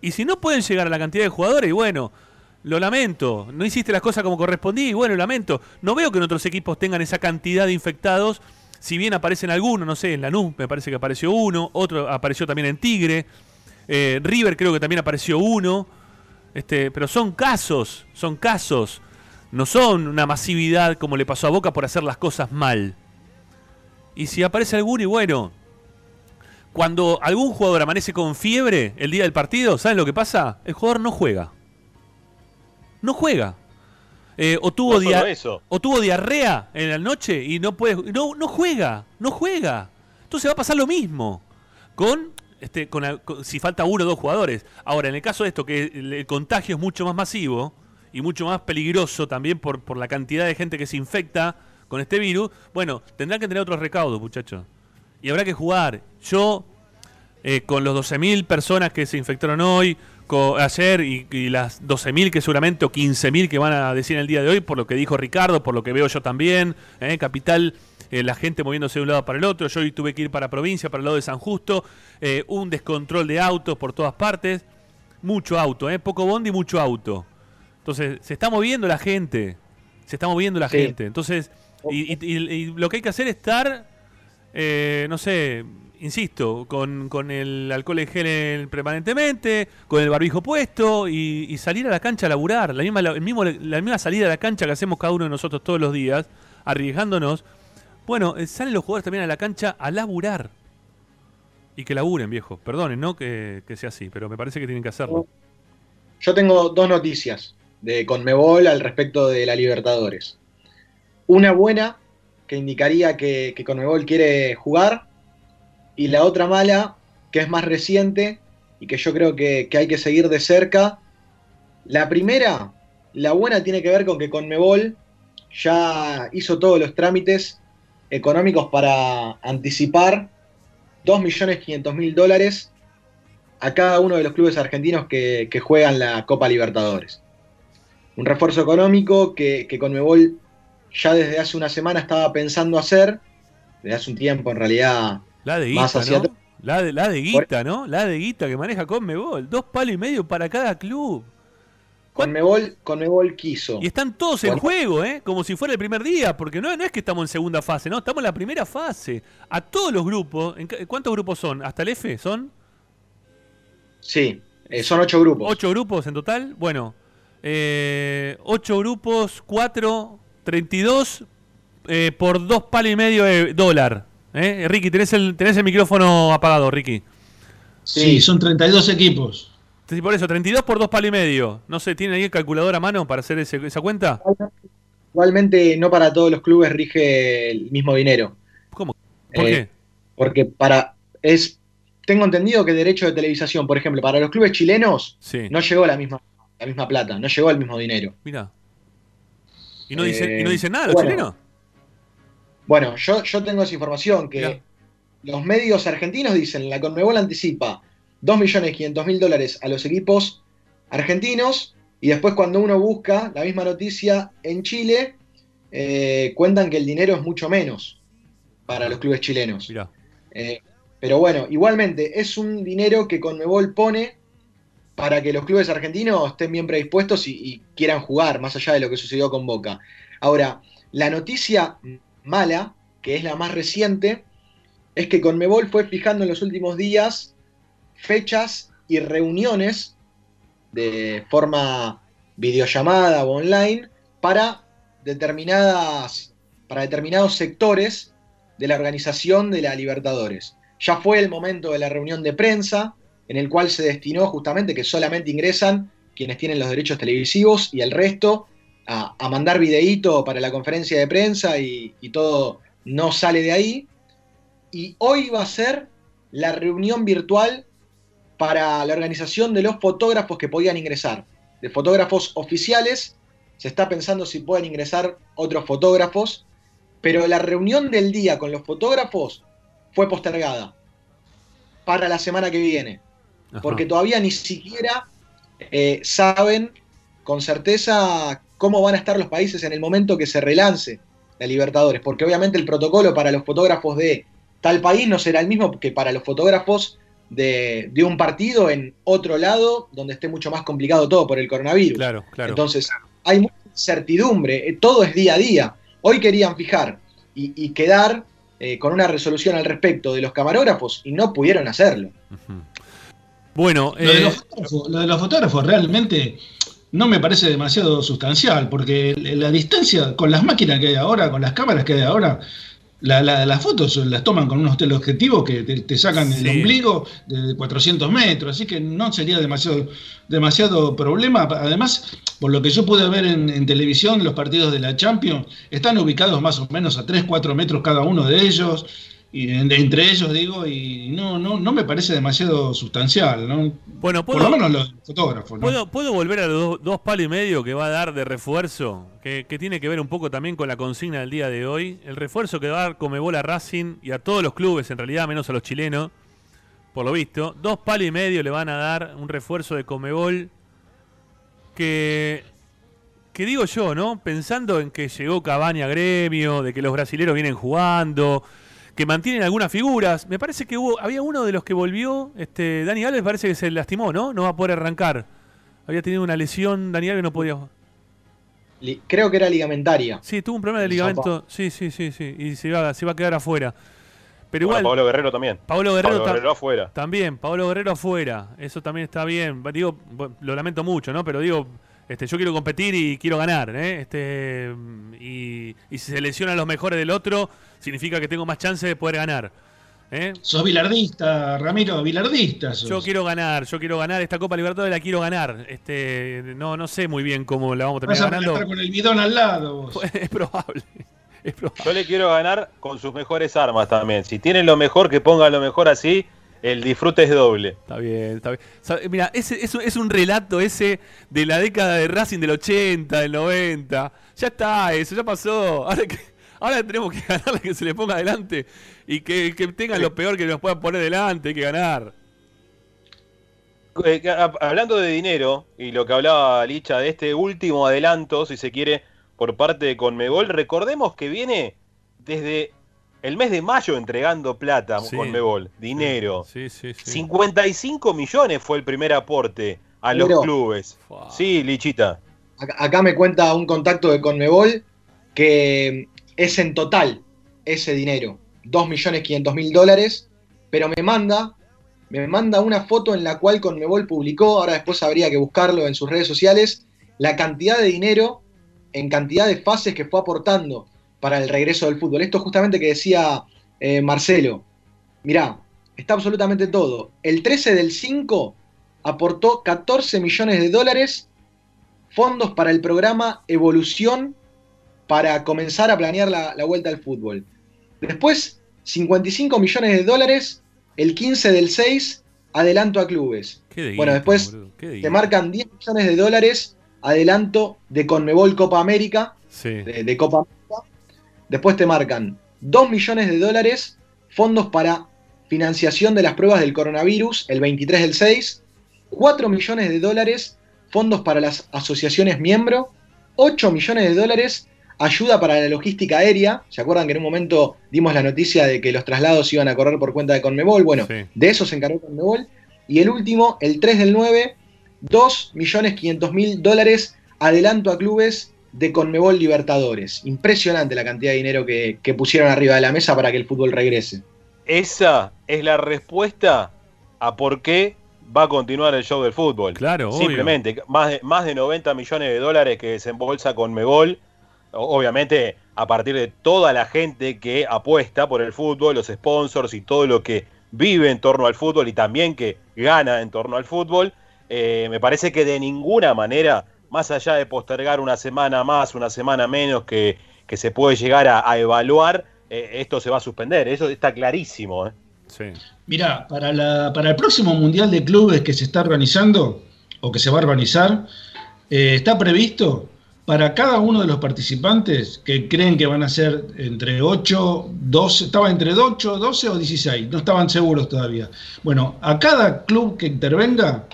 Y si no pueden llegar a la cantidad de jugadores, y bueno, lo lamento, no hiciste las cosas como correspondía, y bueno, lamento. No veo que en otros equipos tengan esa cantidad de infectados Si bien aparecen algunos, no sé, en Lanús me parece que apareció uno, otro apareció también en Tigre, eh, River creo que también apareció uno, este, pero son casos, son casos, no son una masividad como le pasó a Boca por hacer las cosas mal. Y si aparece alguno y bueno, cuando algún jugador amanece con fiebre el día del partido, ¿saben lo que pasa? El jugador no juega. No juega. Eh, o, tuvo No eso. o tuvo diarrea en la noche y no puede. No, no juega. No juega. Entonces va a pasar lo mismo. Con. Este, con, la- con- si falta uno o dos jugadores. Ahora, en el caso de esto, que el, el contagio es mucho más masivo y mucho más peligroso también por, por la cantidad de gente que se infecta con este virus, bueno, tendrán que tener otros recaudos, muchachos. Y habrá que jugar. Yo, eh, con los 12.000 personas que se infectaron hoy, ayer, y, y las 12.000 que seguramente, o 15.000 que van a decir en el día de hoy, por lo que dijo Ricardo, por lo que veo yo también, eh, Capital, eh, la gente moviéndose de un lado para el otro, yo hoy tuve que ir para provincia, para el lado de San Justo, eh, un descontrol de autos por todas partes, mucho auto, eh, poco bondi, mucho auto. Entonces, se está moviendo la gente, se está moviendo la Sí. gente. Entonces, y, y- y- y lo que hay que hacer es estar eh, no sé, insisto, con, con el alcohol en gel en- permanentemente, con el barbijo puesto y, salir a la cancha a laburar. La misma, la, el mismo, la misma salida a la cancha que hacemos cada uno de nosotros todos los días, arriesgándonos. Bueno, eh, salen los jugadores también a la cancha a laburar. Y que laburen, viejo. Perdonen, ¿no? Que, sea así, pero me parece que tienen que hacerlo. Yo tengo dos noticias de Conmebol al respecto de la Libertadores. Una buena, que indicaría que Conmebol quiere jugar, y la otra mala, que es más reciente y que yo creo que, hay que seguir de cerca. La primera, la buena tiene que ver con que Conmebol ya hizo todos los trámites económicos para anticipar 2.500.000 dólares a cada uno de los clubes argentinos que, que juegan la Copa Libertadores. Un refuerzo económico que, que Conmebol ya desde hace una semana estaba pensando hacer, desde hace un tiempo en realidad. La de guita, ¿no? La de, la de guita, ¿no? La de guita que maneja Conmebol. Dos palos y medio para cada club. Conmebol, Conmebol quiso. Y están todos en juego, ¿eh? Como si fuera el primer día, porque no, no es que estamos en segunda fase, no, estamos en la primera fase. A todos los grupos, ¿en ¿cuántos grupos son? ¿Hasta el F? ¿Son? Sí, eh, son ocho grupos. ¿Ocho grupos en total? Bueno, eh, ocho grupos, cuatro, 32 eh, por dos palos y medio de dólar. ¿Eh? Ricky, tenés el, tenés el micrófono apagado, Ricky. Sí, son 32 equipos. Sí, por eso, 32 por dos palos y medio. No sé, ¿tienen ahí el calculador a mano para hacer ese- esa cuenta? Igualmente no para todos los clubes rige el mismo dinero. ¿Cómo? ¿Por Eh, qué? Porque para es tengo entendido que derecho de televisación, por ejemplo, para los clubes chilenos Sí. no llegó la misma la misma plata, no llegó el mismo dinero. Mira. ¿Y no, dicen, Eh, ¿Y no dicen nada los bueno, chilenos? Bueno, yo, yo tengo esa información que Mirá. los medios argentinos dicen, la Conmebol anticipa 2.500.000 dólares a los equipos argentinos y después cuando uno busca la misma noticia en Chile, eh, cuentan que el dinero es mucho menos para los clubes chilenos. Mirá. Eh, pero bueno, igualmente es un dinero que Conmebol pone para que los clubes argentinos estén bien predispuestos y, y quieran jugar, más allá de lo que sucedió con Boca. Ahora, la noticia mala, que es la más reciente, es que Conmebol fue fijando en los últimos días fechas y reuniones de forma videollamada o online para determinadas para determinados sectores de la organización de la Libertadores. Ya fue el momento de la reunión de prensa, en el cual se destinó justamente que solamente ingresan quienes tienen los derechos televisivos y el resto a, a mandar videíto para la conferencia de prensa y, y todo no sale de ahí. Y hoy va a ser la reunión virtual para la organización de los fotógrafos que podían ingresar, de fotógrafos oficiales. Se está pensando si pueden ingresar otros fotógrafos, pero la reunión del día con los fotógrafos fue postergada para la semana que viene, Ajá. porque todavía ni siquiera eh, saben con certeza cómo van a estar los países en el momento que se relance la Libertadores, porque obviamente el protocolo para los fotógrafos de tal país no será el mismo que para los fotógrafos de, de un partido en otro lado donde esté mucho más complicado todo por el coronavirus. Claro, claro. Entonces, hay mucha incertidumbre, eh, todo es día a día. Hoy querían fijar y, y quedar eh, con una resolución al respecto de los camarógrafos y no pudieron hacerlo. Bueno, Lo de, eh, los lo de los fotógrafos realmente no me parece demasiado sustancial, porque la distancia con las máquinas que hay ahora, con las cámaras que hay ahora, la- la- las fotos las toman con unos teleobjetivos que te, te sacan Sí. el ombligo de 400 metros, así que no sería demasiado, demasiado problema. Además, por lo que yo pude ver en, en televisión, los partidos de la Champions están ubicados más o menos a 3, 4 metros cada uno de ellos. Y en- entre ellos digo, y no, no, no me parece demasiado sustancial, ¿no? bueno, Por ¿puedo, lo menos los fotógrafos, ¿no? ¿puedo, puedo volver a los dos, dos palos y medio que va a dar de refuerzo? Que, que tiene que ver un poco también con la consigna del día de hoy. El refuerzo que va a dar Comebol a Racing y a todos los clubes, en realidad, menos a los chilenos, por lo visto. Dos palos y medio le van a dar un refuerzo de Comebol que, que digo yo, ¿no? Pensando en que llegó Cavani a gremio, de que los brasileros vienen jugando, que mantienen algunas figuras. Me parece que hubo, había uno de los que volvió, este, Dani Alves parece que se lastimó, ¿no? No va a poder arrancar. Había tenido una lesión, Dani Alves no podía. Creo que era ligamentaria. Sí, tuvo un problema de ligamento. Sí, sí, sí, sí. Y se va, se va a quedar afuera. Pero Bueno, igual, Pablo Guerrero también. Pablo Guerrero, Pablo ta- Guerrero afuera. también, Pablo Guerrero afuera. Eso también está bien. Digo, lo lamento mucho, ¿no? Pero digo, este, yo quiero competir y quiero ganar, ¿eh? Este, y, y si se lesionan los mejores del otro, significa que tengo más chance de poder ganar. ¿eh? Sos bilardista, Ramiro, bilardista. sos. Yo quiero ganar, yo quiero ganar esta Copa Libertadores, la quiero ganar. Este, no, no sé muy bien cómo la vamos a Vas a terminar ganando. con el bidón al lado. vos. [LAUGHS] Es probable. Es probable. Yo le quiero ganar con sus mejores armas también. Si tienen lo mejor, que pongan lo mejor así, el disfrute es doble. Está bien, está bien. Sabe- Mira, ese, es, es un relato ese de la década de Racing del 80, del 90. Ya está, eso ya pasó. Ahora, que, ahora tenemos que [LAUGHS] ganarle que se le ponga adelante y que, que tengan lo peor que nos puedan poner delante, hay que ganar. Eh, Hablando de dinero y lo que hablaba Licha de este último adelanto, si se quiere, por parte de Conmebol, recordemos que viene desde el mes de mayo entregando plata Sí. Conmebol, dinero. Sí, sí, sí. 55 millones fue el primer aporte a los Pero- clubes. Sí, Lichita. Acá, acá me cuenta un contacto de Conmebol que es en total ese dinero, 2.500.000 dólares, pero me manda, me manda una foto en la cual Conmebol publicó, ahora después habría que buscarlo en sus redes sociales, la cantidad de dinero en cantidad de fases que fue aportando para el regreso del fútbol. Esto justamente que decía eh, Marcelo. Mirá, está absolutamente todo. El 13 del 5 aportó 14 millones de dólares fondos para el programa Evolución para comenzar a planear la, la vuelta al fútbol. Después, 55 millones de dólares, el 15 del 6, adelanto a clubes. Qué Bueno, después Te marcan 10 millones de dólares, adelanto de Conmebol Copa América, Sí. de, de Copa América. Después te marcan 2 millones de dólares, fondos para financiación de las pruebas del coronavirus, el 23 del 6. 4 millones de dólares, fondos para las asociaciones miembro. 8 millones de dólares, ayuda para la logística aérea. ¿Se acuerdan que en un momento dimos la noticia de que los traslados iban a correr por cuenta de Conmebol? Bueno, Sí. de eso se encargó Conmebol. Y el último, el 3 del 9, 2.500.000 dólares adelanto a clubes de Conmebol Libertadores. Impresionante la cantidad de dinero que, que pusieron arriba de la mesa para que el fútbol regrese. Esa es la respuesta a por qué va a continuar el show del fútbol. Claro, obvio. Simplemente, más de, más de 90 millones de dólares que desembolsa con Megol. Obviamente, a partir de toda la gente que apuesta por el fútbol, los sponsors y todo lo que vive en torno al fútbol y también que gana en torno al fútbol, eh, me parece que de ninguna manera, más allá de postergar una semana más, una semana menos que, que se puede llegar a, a evaluar, eh, esto se va a suspender. Eso está clarísimo. ¿eh? Sí. Mirá, para, la- para el próximo Mundial de Clubes que se está organizando, o que se va a organizar, eh, está previsto para cada uno de los participantes que creen que van a ser entre 8, 12, estaba entre 8, 12 o 16, no estaban seguros todavía. Bueno, a cada club que intervenga,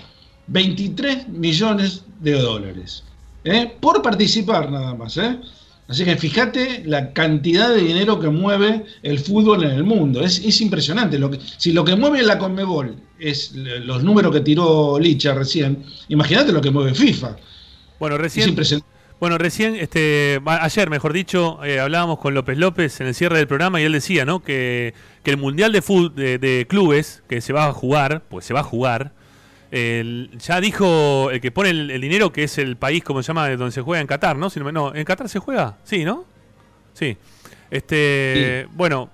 23 millones de dólares. ¿eh? Por participar nada más. ¿eh? Así que fíjate la cantidad de dinero que mueve el fútbol en el mundo. Es, es impresionante. Lo que, si lo que mueve la Conmebol es los números que tiró Licha recién, imagínate lo que mueve FIFA. Bueno, recién. Bueno, recién, este, ayer, mejor dicho, eh, hablábamos con López López en el cierre del programa y él decía, ¿no? Que, que el mundial de, de, de clubes que se va a jugar, pues se va a jugar. El- ya dijo el que pone el, el dinero que es el país, como se llama, de donde se juega en Qatar, ¿no? Si no, en Qatar se juega, sí, ¿no? Sí. Este, bueno,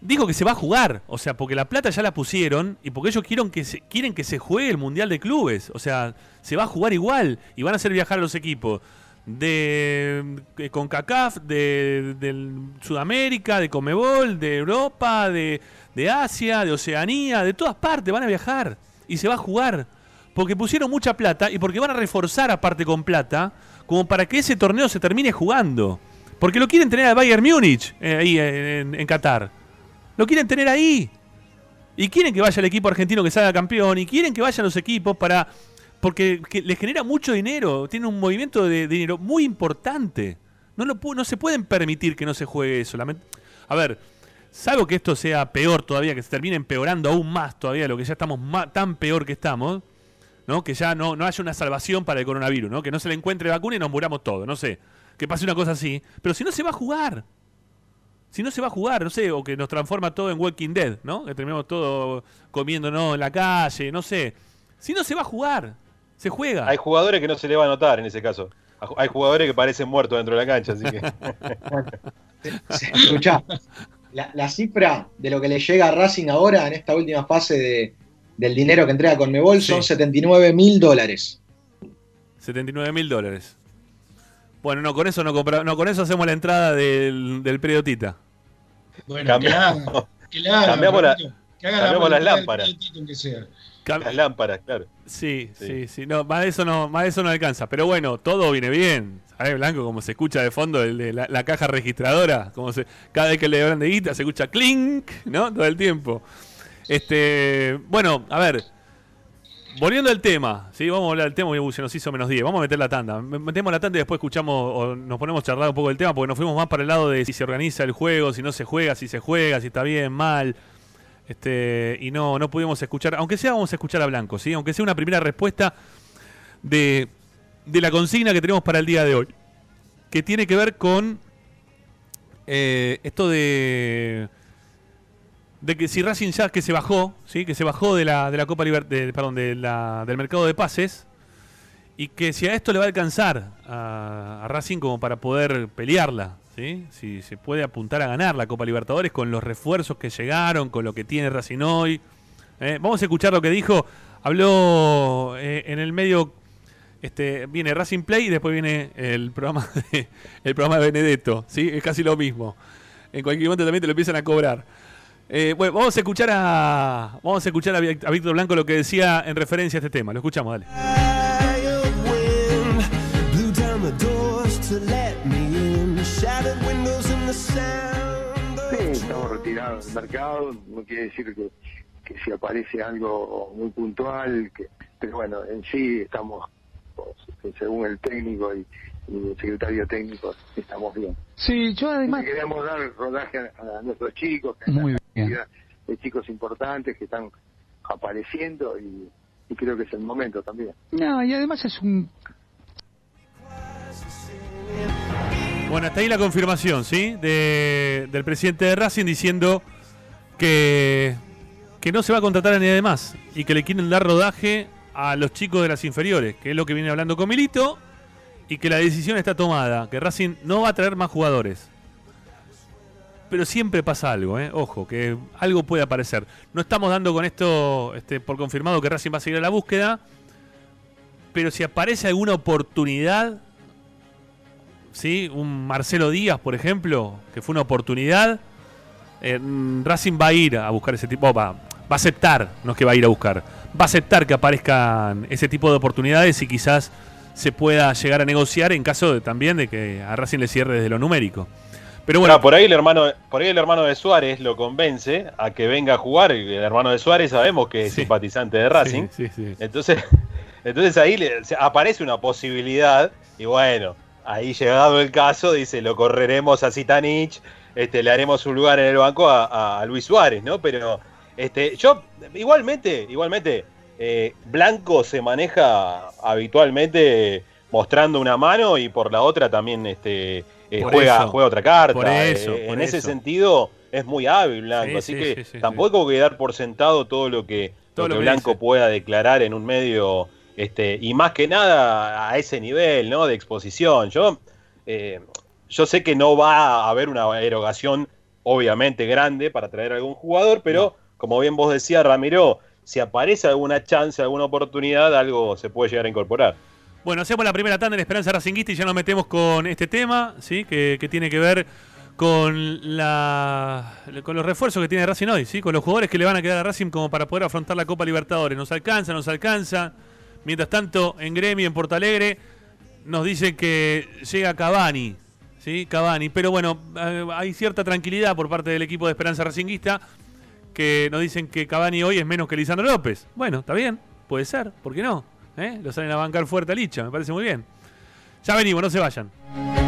dijo que se va a jugar, o sea, porque la plata ya la pusieron y porque ellos quieren que se, quieren que se juegue el mundial de clubes, o sea, se va a jugar igual y van a hacer viajar a los equipos de eh, CONCACAF, de, del Sudamérica, de Comebol, de Europa, de, de Asia, de Oceanía, de todas partes van a viajar y se va a jugar. Porque pusieron mucha plata y porque van a reforzar aparte con plata, como para que ese torneo se termine jugando. Porque lo quieren tener al Bayern Múnich eh, ahí en, Qatar. Lo quieren tener ahí. Y quieren que vaya el equipo argentino que salga campeón. Y quieren que vayan los equipos para. Porque que les genera mucho dinero. Tiene un movimiento de dinero muy importante. No, lo, no se pueden permitir que no se juegue eso. A ver, salvo que esto sea peor todavía, que se termine empeorando aún más todavía de lo que ya estamos tan peor que estamos. ¿no? Que ya no, no haya una salvación para el coronavirus, ¿no? Que no se le encuentre vacuna y nos muramos todos, no sé. Que pase una cosa así. Pero si no se va a jugar. Si no se va a jugar, no sé, o que nos transforma todo en Walking Dead, ¿no? Que terminamos todo comiéndonos en la calle, no sé. Si no se va a jugar, se juega. Hay jugadores que no se le va a notar en ese caso. Hay jugadores que parecen muertos dentro de la cancha, así que. [LAUGHS] Escuchá, la, la cifra de lo que le llega a Racing ahora en esta última fase de- del dinero que entrega con Mebol son Sí. 79 mil dólares. 79 mil dólares. Bueno, no, con eso no compra, no, con eso hacemos la entrada del, del periodita. Bueno, Cambiamos- que haga, que le haga, cambiamos la- Roberto, que haga cambiamos las lámparas. periodito, aunque sea. Las lámparas, claro. Sí, sí, Sí. sí. No, más de eso no, más de eso no alcanza. Pero bueno, todo viene bien. ¿Sabes, Blanco? Como se escucha de fondo el de la, la caja registradora. Como se, cada vez que le hablan de guita se escucha clink, ¿no? Todo el tiempo. Este, bueno, a ver. Volviendo al tema, ¿sí? Vamos a hablar del tema, se nos hizo menos 10. Vamos a meter la tanda. Me- Metemos la tanda y después escuchamos o nos ponemos a charlar un poco del tema porque nos fuimos más para el lado de si se organiza el juego, si no se juega, si se juega, si está bien, mal. Este, y no, no pudimos escuchar, aunque sea vamos a escuchar a Blanco, ¿sí? Aunque sea una primera respuesta de, de la consigna que tenemos para el día de hoy. Que tiene que ver con eh, esto de de que si Racing ya que se bajó, ¿sí? que se bajó de la, de la Copa Liber- de- perdón, de del mercado de pases, y que si a esto le va a alcanzar a Racing como para poder pelearla, si se puede apuntar a ganar la Copa Libertadores con los refuerzos que llegaron, con lo que tiene Racing hoy. ¿eh? Vamos a escuchar lo que dijo, habló eh, en el medio, este, viene Racing Play y después viene el programa [LAUGHS] de, el programa de Benedetto, ¿sí? es casi lo mismo. En cualquier momento también te lo empiezan a cobrar. Eh, bueno, vamos a escuchar a vamos a escuchar a, a Víctor Blanco lo que decía en referencia a este tema. Lo escuchamos, dale. Sí, estamos retirados del mercado, no quiere decir que, que si aparece algo muy puntual, que, pero bueno, en sí estamos, pues, según el técnico y, y el secretario técnico, estamos bien. Sí, yo además. Y queremos dar rodaje a, a nuestros chicos, Muy bien. de chicos importantes que están apareciendo y, y creo que es el momento también. No, y además es un. Bueno, hasta ahí la confirmación, ¿sí? De- del presidente de Racing diciendo que, que no se va a contratar a nadie más y que le quieren dar rodaje a los chicos de las inferiores, que es lo que viene hablando con Milito, y que la decisión está tomada, que Racing no va a traer más jugadores. Pero siempre pasa algo, ¿eh? Ojo, que algo puede aparecer. No estamos dando con esto este, por confirmado que Racing va a seguir a la búsqueda, pero si aparece alguna oportunidad ¿sí? Un Marcelo Díaz, por ejemplo, que fue una oportunidad. eh, Racing va a ir a buscar ese tipo, va, va a aceptar, no es que va a ir a buscar, va a aceptar que aparezcan ese tipo de oportunidades y quizás se pueda llegar a negociar en caso de, también de que a Racing le cierre desde lo numérico. Pero bueno, por ahí el hermano, por ahí el hermano de Suárez lo convence a que venga a jugar. El hermano de Suárez sabemos que es Sí. simpatizante de Racing. Sí. Entonces, [LAUGHS] entonces ahí le- aparece una posibilidad y bueno, ahí llegado el caso, dice, lo correremos a Zitanich, este, le haremos un lugar en el banco a, a Luis Suárez, ¿no? Pero este, yo, igualmente, igualmente, eh, Blanco se maneja habitualmente mostrando una mano y por la otra también este, eh, juega, eso. juega otra carta. Por eso, Eh, por en ese eso. sentido es muy hábil Blanco, Sí, así sí, que sí, tampoco hay que dar por sentado todo lo que, Todo lo lo que que Blanco dice. pueda declarar en un medio, este, y más que nada a ese nivel ¿no? de exposición. Yo, eh, yo sé que no va a haber una erogación obviamente grande para traer a algún jugador, pero como bien vos decías, Ramiro, si aparece alguna chance, alguna oportunidad, algo se puede llegar a incorporar. Bueno, hacemos la primera tanda en Esperanza Racinguista y ya nos metemos con este tema, ¿sí? Que, que tiene que ver con la con los refuerzos que tiene Racing hoy, ¿sí? Con los jugadores que le van a quedar a Racing como para poder afrontar la Copa Libertadores. Nos alcanza, nos alcanza. Mientras tanto, en Gremio, en Porto Alegre, nos dicen que llega Cavani, ¿sí? Cavani. Pero bueno, eh, hay cierta tranquilidad por parte del equipo de Esperanza Racinguista que nos dicen que Cavani hoy es menos que Lisandro López. Bueno, está bien, puede ser, ¿por qué no? ¿Eh? Lo salen a bancar fuerte a Licha, me parece muy bien. Ya venimos, no se vayan.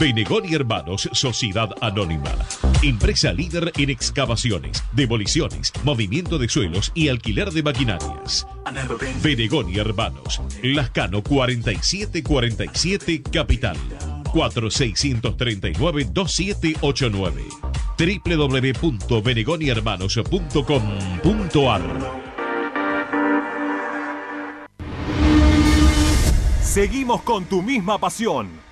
Benegón y Hermanos, Sociedad Anónima. Empresa líder en excavaciones, demoliciones, movimiento de suelos y alquiler de maquinarias. Benegón y Hermanos, Lascano 4747 Capital. 4639-2789 www.benegonyhermanos.com.ar Seguimos con tu misma pasión.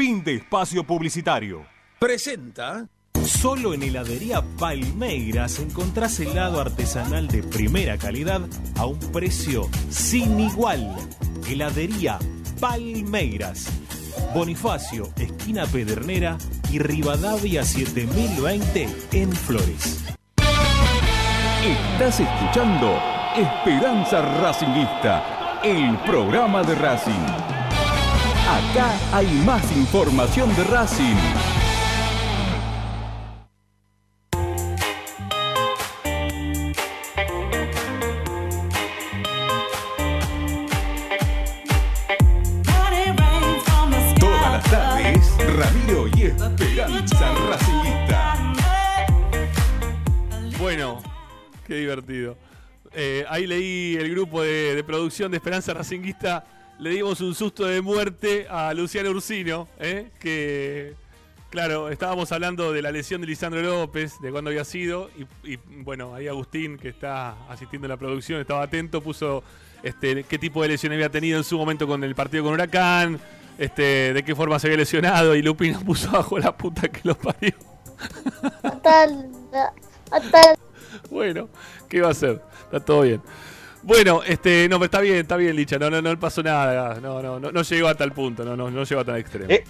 Fin de espacio publicitario. Presenta. Solo en heladería Palmeiras encontrás helado artesanal de primera calidad a un precio sin igual. Heladería Palmeiras. Bonifacio, esquina Pedernera y Rivadavia 7020 en Flores. Estás escuchando Esperanza Racingista, el programa de Racing. Acá hay más información de Racing. Todas las tardes, Ramiro y Esperanza Racingista. Bueno, qué divertido. Eh, ahí leí el grupo de, de producción de Esperanza Racinguista le dimos un susto de muerte a Luciano Ursino, ¿eh? que, claro, estábamos hablando de la lesión de Lisandro López, de cuándo había sido, y, y, bueno, ahí Agustín, que está asistiendo a la producción, estaba atento, puso este, qué tipo de lesión había tenido en su momento con el partido con Huracán, este, de qué forma se había lesionado, y Lupino [LAUGHS] puso abajo la puta que lo parió. Bueno, ¿qué va a hacer? Está todo bien. Bueno, este, no, pero está bien, está bien, Licha. No, no, no pasó nada. No, no, no, no llegó a tal punto, no, no, no llegó a tan extremo. Eh,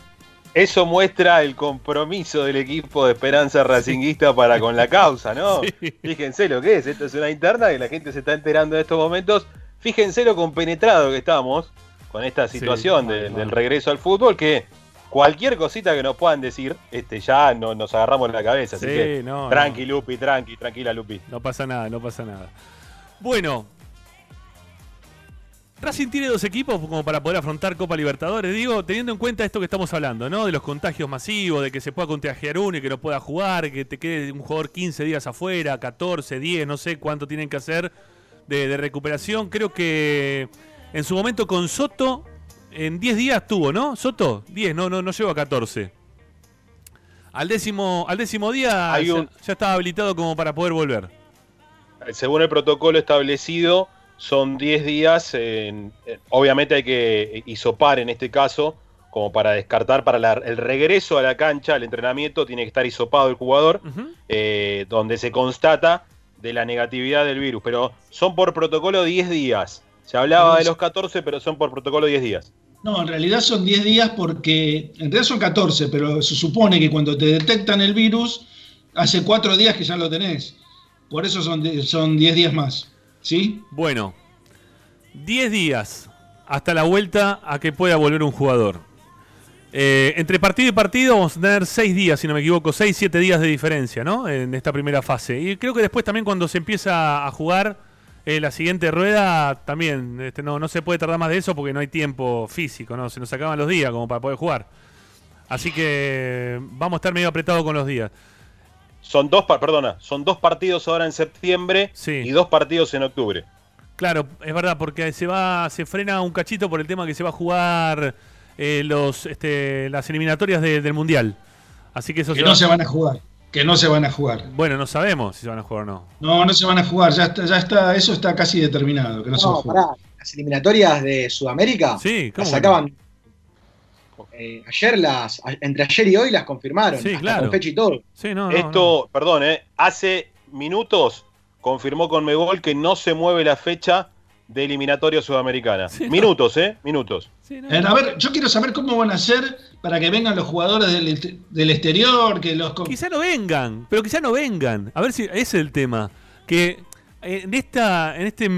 eso muestra el compromiso del equipo de Esperanza Racinguista para con la causa, ¿no? Sí. Fíjense lo que es, esto es una interna que la gente se está enterando en estos momentos. Fíjense lo compenetrado que estamos con esta situación Sí, del regreso al fútbol, que cualquier cosita que nos puedan decir, este, ya no, nos agarramos la cabeza. Así Sí, que no, tranqui, Lupi, tranqui, tranquila, Lupi. No pasa nada, no pasa nada. Bueno. Racing tiene dos equipos como para poder afrontar Copa Libertadores. Digo, teniendo en cuenta esto que estamos hablando, ¿no? De los contagios masivos, de que se pueda contagiar uno y que no pueda jugar, que te quede un jugador 15 días afuera, 14, 10, no sé cuánto tienen que hacer de, de recuperación. Creo que en su momento con Soto, en 10 días tuvo, ¿no? Soto, 10, no, no, no llegó a 14. Al décimo, al décimo día ya estaba habilitado como para poder volver. Según el protocolo establecido, son 10 días. en- eh, obviamente hay que hisopar en este caso, como para descartar para la- el regreso a la cancha, el entrenamiento, tiene que estar hisopado el jugador, eh, donde se constata de la negatividad del virus. Pero son por protocolo 10 días. Se hablaba de los 14, pero son por protocolo 10 días. No, en realidad son 10 días porque, en realidad son 14, pero se supone que cuando te detectan el virus, hace 4 días que ya lo tenés. Por eso son, son 10 días más. ¿Sí? Bueno, 10 días hasta la vuelta a que pueda volver un jugador. Eh, entre partido y partido vamos a tener 6 días, si no me equivoco, 6, 7 días de diferencia, ¿no? En esta primera fase. Y creo que después también cuando se empieza a jugar eh, la siguiente rueda, también este, no, no se puede tardar más de eso porque no hay tiempo físico, ¿no? Se nos acaban los días como para poder jugar. Así que vamos a estar medio apretados con los días. Son dos, perdona, son dos partidos ahora en septiembre y dos partidos en octubre. Claro, es verdad, porque se va, se frena un cachito por el tema que se va a jugar eh, los, este, las eliminatorias de- del mundial. Así que eso Que no se van a jugar. Que no se van a jugar. Bueno, no sabemos si se van a jugar o no. No, no se van a jugar. Ya está, ya está, eso está casi determinado. Que no, se va a No, jugar. pará, las eliminatorias de Sudamérica Sí, las ¿cómo sacaban. Eh, ayer las, a- entre ayer y hoy las confirmaron. Sí, claro. Con fecha y todo. Sí, no, Esto, perdón, eh, hace minutos confirmó con Megol que no se mueve la fecha de eliminatoria sudamericana. minutos, ¿eh? Minutos. Eh, a ver, yo quiero saber cómo van a hacer para que vengan los jugadores del, del exterior, que los... Quizá no vengan, pero quizá no vengan. A ver si ese es el tema. Que en esta en este,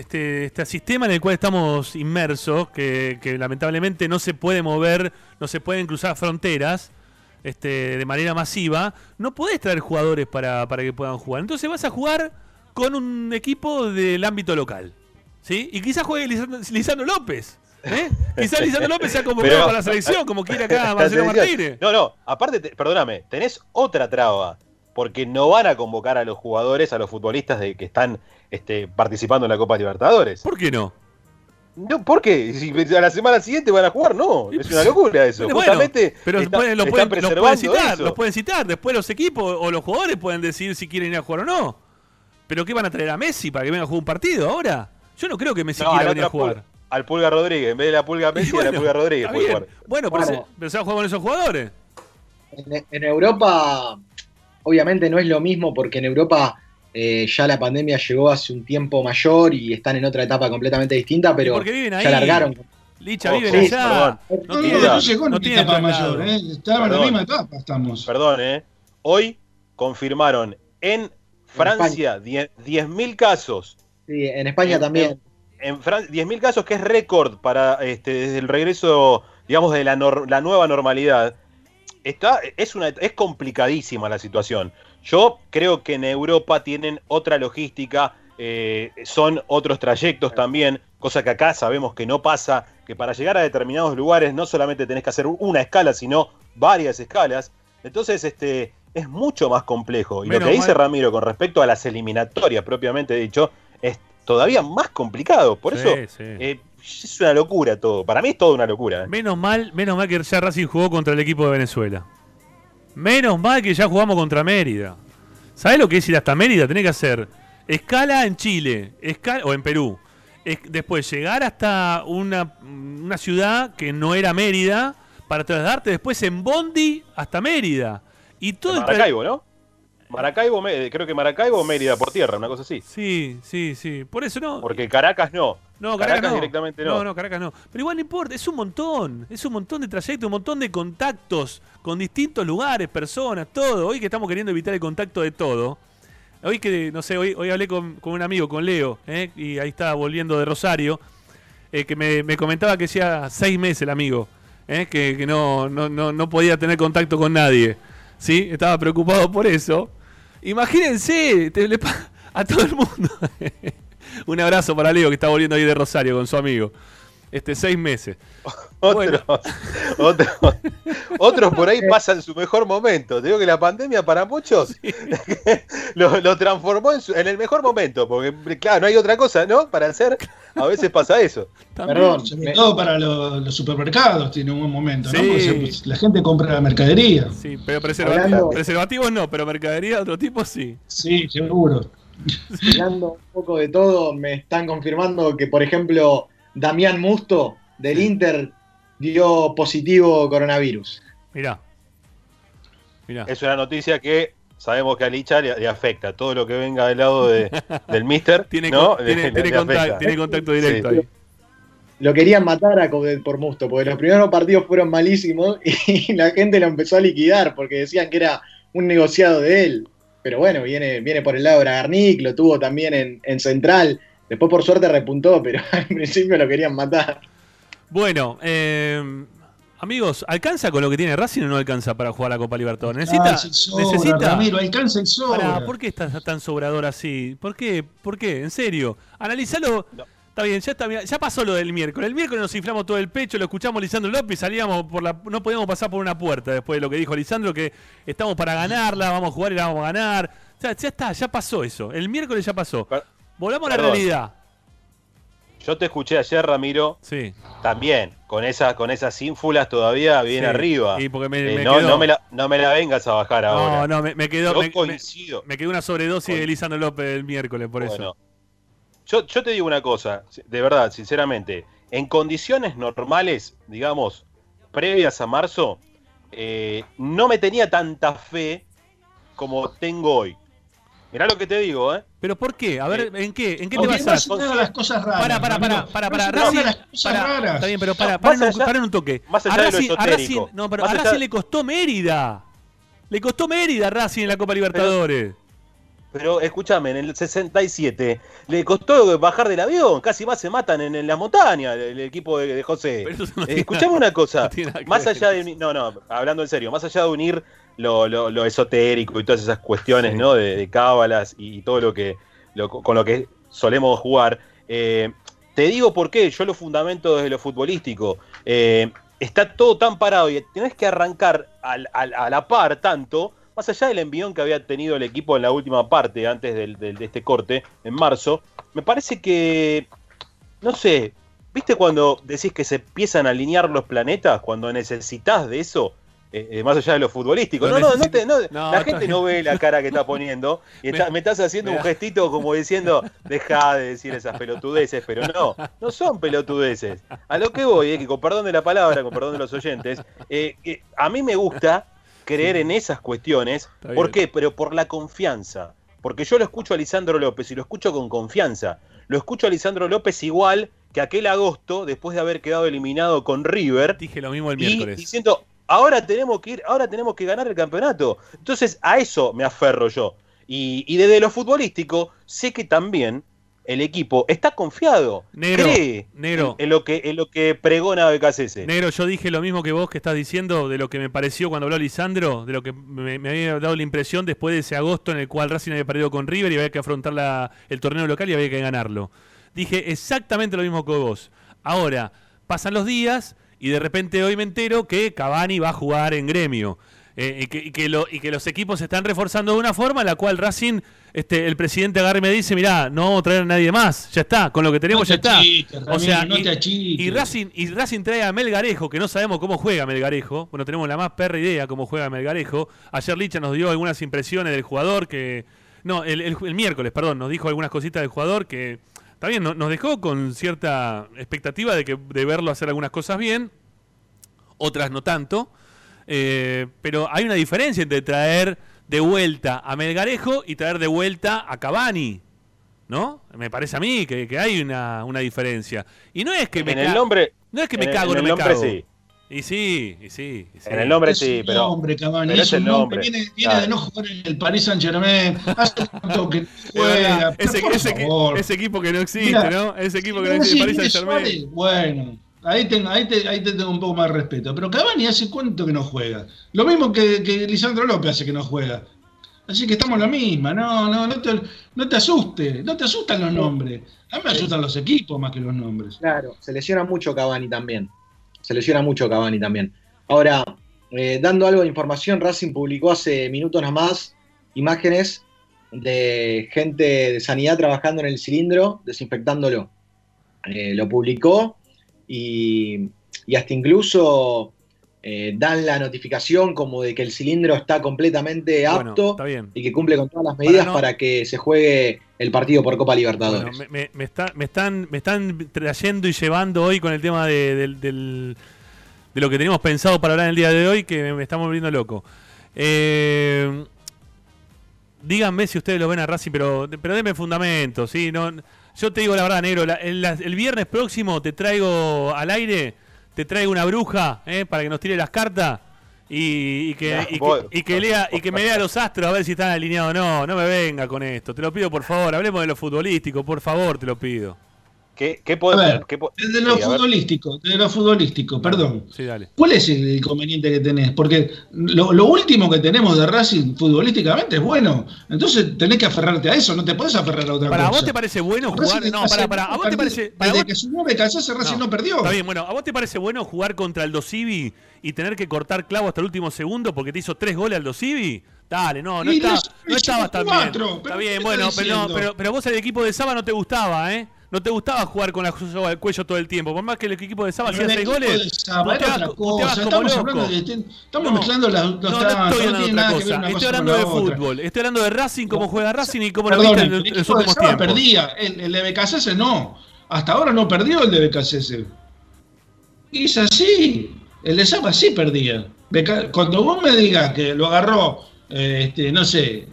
este, este sistema en el cual estamos inmersos, que, que lamentablemente no se puede mover, no se pueden cruzar fronteras este, de manera masiva, no podés traer jugadores para, para que puedan jugar. Entonces vas a jugar con un equipo del ámbito local. ¿sí? Y quizás juegue Lisandro, Lisandro López. ¿eh? Quizás Lisandro López sea convocado [LAUGHS] para la selección, como quiere acá [LAUGHS] Marcelo. Martínez. No, no, aparte, te- perdóname, tenés otra traba, porque no van a convocar a los jugadores, a los futbolistas de, que están este, participando en la Copa Libertadores. ¿Por qué no? No, ¿Por qué? Si a la semana siguiente van a jugar, no. Es una locura eso. Bueno, Justamente pero está- pueden- los, pueden, los preservando pueden citar, eso. los pueden citar. Después los equipos o los jugadores pueden decidir si quieren ir a jugar o no. ¿Pero qué van a traer a Messi para que venga a jugar un partido ahora? Yo no creo que Messi No, quiera al venir a jugar. Al Pulga Rodríguez, en vez de la Pulga Messi, a la bueno, Pulga Rodríguez puede jugar. Bueno, pero, Claro. se, pero se va a jugar con esos jugadores. En, en Europa, obviamente no es lo mismo porque en Europa eh, ya la pandemia llegó hace un tiempo mayor y están en otra etapa completamente distinta, pero porque viven ahí. ya largaron. Licha, viven allá. perdón. No, no, no llegó no en tiene etapa mayor, ¿eh? Estaban en la Perdón. misma etapa, estamos. Perdón, ¿eh? Hoy confirmaron en Francia 10 10.000 casos. Sí, en España En- también. En Francia, 10.000 casos, que es récord para este, desde el regreso, digamos, de la, nor- la nueva normalidad. Está, es, una, es complicadísima la situación. Yo creo que en Europa tienen otra logística, eh, son otros trayectos también, cosa que acá sabemos que no pasa, que para llegar a determinados lugares no solamente tenés que hacer una escala, sino varias escalas. Entonces, este, es mucho más complejo. Y Menos lo que dice mal. Ramiro con respecto a las eliminatorias propiamente dicho, es todavía más complicado. Por Sí, eso sí. eh, es una locura todo. Para mí es toda una locura. ¿eh? Menos mal, menos mal que ya Racing jugó contra el equipo de Venezuela. Menos mal que ya jugamos contra Mérida. ¿Sabés lo que es ir hasta Mérida? Tenés que hacer escala en Chile escala, o en Perú. Es- después llegar hasta una, una ciudad que no era Mérida para trasladarte después en Bondi hasta Mérida. Y todo ¿no? Maracaibo, Me- creo que Maracaibo o Mérida por tierra, una cosa así. Sí, sí, sí. Por eso no. Porque Caracas no. No, Caracas, no. directamente no. No, no, Caracas no. Pero igual no importa, es un montón. Es un montón de trayectos, un montón de contactos con distintos lugares, personas, todo. Hoy que estamos queriendo evitar el contacto de todo. Hoy que, no sé, hoy, hoy hablé con, con un amigo, con Leo, ¿eh? y ahí estaba volviendo de Rosario, eh, que me, me comentaba que hacía seis meses el amigo, ¿eh? que, que no, no, no, no podía tener contacto con nadie. ¿Sí? Estaba preocupado por eso. Imagínense, te- le [LAUGHS] a todo el mundo. [LAUGHS] Un abrazo para Leo que está volviendo ahí de Rosario con su amigo. Este, seis meses. Otros, otros, otros por ahí pasan su mejor momento. Te digo que la pandemia para muchos [LAUGHS] lo, lo transformó en, su- en el mejor momento. Porque, claro, no hay otra cosa, ¿no? Para hacer. A veces pasa eso. Perdón, sobre todo para los, los supermercados tiene un buen momento, ¿no? Sí. Porque se- pues, la gente compra mercadería. Sí, pero preservati- Hablando- preservativos no, pero mercadería de otro tipo sí. Sí, seguro. [LAUGHS] Hablando un poco de todo, me están confirmando que, por ejemplo, Damián Musto del Inter dio positivo coronavirus. Mirá. Mirá. Es una noticia que sabemos que a Licha le, le afecta. Todo lo que venga del lado de- [LAUGHS] del Mister. Tiene, ¿no? tiene, le- tiene le contact- afecta. tiene contacto directo Sí. ahí. Lo querían matar a por Musto, porque los primeros partidos fueron malísimos [LAUGHS] y la gente lo empezó a liquidar porque decían que era un negociado de él. Pero bueno, viene, viene por el lado de Bragarnik, lo tuvo también en, en Central. Después por suerte repuntó, pero [LAUGHS] al principio lo querían matar. Bueno, eh, amigos, ¿alcanza con lo que tiene Racing o no alcanza para jugar la Copa Libertadores? Necesita. Alcanza y sobra, necesita Ramiro, alcanza y sobra. Pará, ¿Por qué estás tan sobrador así? ¿Por qué? ¿Por qué? En serio. Analizalo. Está bien, ya, está, bien, ya pasó lo del miércoles. El miércoles nos inflamos todo el pecho, lo escuchamos Lisandro López, salíamos por la, no podíamos pasar por una puerta después de lo que dijo Lisandro, que estamos para ganarla, vamos a jugar y la vamos a ganar. O sea, ya está, ya pasó eso. El miércoles ya pasó. Volvamos a la realidad. Yo te escuché ayer, Ramiro. Sí. También, con esas, con esas ínfulas todavía bien Sí, arriba. y porque me- Eh, me no, quedó- no, me la, no me la vengas a bajar ahora. No, no, me, me quedó. Yo coincido. me quedó una sobredosis de Lisandro López el miércoles, por eso. Yo, yo te digo una cosa, de verdad, sinceramente. En condiciones normales, digamos, previas a marzo, eh, no me tenía tanta fe como tengo hoy. Mirá lo que te digo, ¿eh? ¿Pero por qué? A ver, ¿en qué, en qué te basás? no las cosas raras. Para, para, para, para, No para, Racing, las cosas para, raras. Está bien, pero para, más un, toque. más allá a de lo esotérico, no, pero a allá- Racing le costó Mérida. Le costó Mérida a Racing en la Copa Libertadores. Pero escúchame, en el 67 le costó bajar del avión, casi más se matan en, en la montaña el, el equipo de, de José. No Eh, escuchame nada- una cosa, no más allá de... No, no, hablando en serio, más allá de unir lo, lo- lo esotérico y todas esas cuestiones, Sí. ¿no? De, de cábalas y, y todo lo que... lo- con lo que solemos jugar. eh, te digo por qué, yo lo fundamento desde lo futbolístico. Eh, está todo tan parado y tenés que arrancar al- al- a la par tanto, más allá del envión que había tenido el equipo en la última parte, antes del- del- de este corte, en marzo, me parece que, no sé, ¿viste cuando decís que se empiezan a alinear los planetas? Cuando necesitas de eso, eh, eh, más allá de lo futbolístico. Lo No, no, no, te- no, la gente no ve la cara que está poniendo [LAUGHS] y está- Me- me estás haciendo me un gestito como diciendo, deja de decir esas pelotudeces, pero no, no son pelotudeces. A lo que voy, eh, que con perdón de la palabra, con perdón de los oyentes, eh, a mí me gusta creer en esas cuestiones. Está ¿Por bien. qué? Pero por la confianza. Porque yo lo escucho a Lisandro López y lo escucho con confianza. Lo escucho a Lisandro López igual que aquel agosto, después de haber quedado eliminado con River, Dije lo mismo el y miércoles. diciendo, ahora tenemos que ir, ahora tenemos que ganar el campeonato. Entonces, a eso me aferro yo. Y, y desde lo futbolístico, sé que también el equipo está confiado, Negro, cree negro. En, en lo que, en lo que pregona BKCS. Negro, yo dije lo mismo que vos que estás diciendo de lo que me pareció cuando habló Lisandro, de lo que me, me había dado la impresión después de ese agosto en el cual Racing había perdido con River y había que afrontar la- el torneo local y había que ganarlo. Dije exactamente lo mismo que vos. Ahora, pasan los días y de repente hoy me entero que Cavani va a jugar en gremio. Eh, y, que, y que lo- y que los equipos se están reforzando de una forma en la cual Racing, este, el presidente agarre y me dice, mirá, no vamos a traer a nadie más, ya está, con lo que tenemos No ya está. o sea, no y, y Racing, y Racing trae a Melgarejo, que no sabemos cómo juega Melgarejo, bueno, tenemos la más perra idea cómo juega Melgarejo. Ayer Licha nos dio algunas impresiones del jugador que... No, el, el- el miércoles, perdón, nos dijo algunas cositas del jugador que... También no- nos dejó con cierta expectativa de, que, de verlo hacer algunas cosas bien, otras no tanto. Eh, pero hay una diferencia entre traer de vuelta a Melgarejo y traer de vuelta a Cavani. ¿No? Me parece a mí que, que hay una, una diferencia. Y no es que me En el nombre- No es que me en el- cago, en no el me nombre cago. sí. Y sí, y sí, y sí. En el nombre Es sí, pero. nombre, Cavani, pero es es el un nombre. Viene, viene Claro. de no jugar en el Paris Saint Germain. [LAUGHS] Hace tanto que juega. ese, por ese ese equipo que no existe, Mira, ¿no? Ese equipo que no existe, si Paris Saint Germain. Suárez, Bueno, ahí te, ahí, te, ahí te tengo un poco más de respeto. Pero Cavani hace cuánto que no juega. Lo mismo que, que Lisandro López hace que no juega. Así que estamos en la misma. No, no, no te, no te asustes. No te asustan los nombres. A mí me asustan los equipos más que los nombres. Claro, se lesiona mucho Cavani también. Se lesiona mucho Cavani también. Ahora, eh, dando algo de información, Racing publicó hace minutos nada más imágenes de gente de sanidad trabajando en el cilindro, desinfectándolo. Eh, lo publicó y, y hasta incluso eh, dan la notificación como de que el cilindro está completamente Bueno, apto está y que cumple con todas las medidas no- para que se juegue el partido por Copa Libertadores. Bueno, me, me- me está- me están, me están trayendo y llevando hoy con el tema de, del- del- de lo que teníamos pensado para hablar en el día de hoy, que me, estamos volviendo loco. Eh, díganme si ustedes lo ven a Racing, pero, pero denme fundamentos. ¿sí? No, yo te digo la verdad, negro, la- el, la- el viernes próximo te traigo al aire, te traigo una bruja ¿eh? para que nos tire las cartas. Y, y que, y que lea y que me lea los astros a ver si están alineados o no. No me venga con esto. Te lo pido por favor. Hablemos de lo futbolístico, por favor, te lo pido. ¿Qué, qué A ver, qué po- desde lo sí, a ver. futbolístico, desde lo futbolístico, perdón. Sí, dale. ¿Cuál es el inconveniente que tenés? Porque lo, lo último que tenemos de Racing futbolísticamente es bueno. Entonces tenés que aferrarte a eso, no te podés aferrar a otra ¿Para cosa. vos te parece bueno Racing jugar? No, hace para, para. ¿A vos te parece, para Desde vos- que su nueve Casase Racing no, perdió. Está bien, bueno, ¿a vos te parece bueno jugar contra el Dosivi y tener que cortar clavo hasta el último segundo porque te hizo tres goles al Dosivi? Dale, no, no, está, no estabas tan bien. pero Está bien, ¿qué bueno, pero, no, pero, pero vos el equipo de Saba no te gustaba, ¿eh? No te gustaba jugar con la soga al cuello todo el tiempo. Por más que el equipo de Saba hacía seis goles, Saba otra cosa. Estamos loco. hablando de- de- estamos No, mezclando las dos No, no estoy no hablando de otra cosa. Estoy cosa hablando de otra. fútbol. Estoy hablando de Racing, cómo juega Racing y cómo lo Perdón, viste el en, los últimos tiempos. perdía. El, el de Becasese no. Hasta ahora no perdió el de Becasese. Y es así. El de Saba sí perdía. Cuando vos me digas que lo agarró, eh, este, no sé,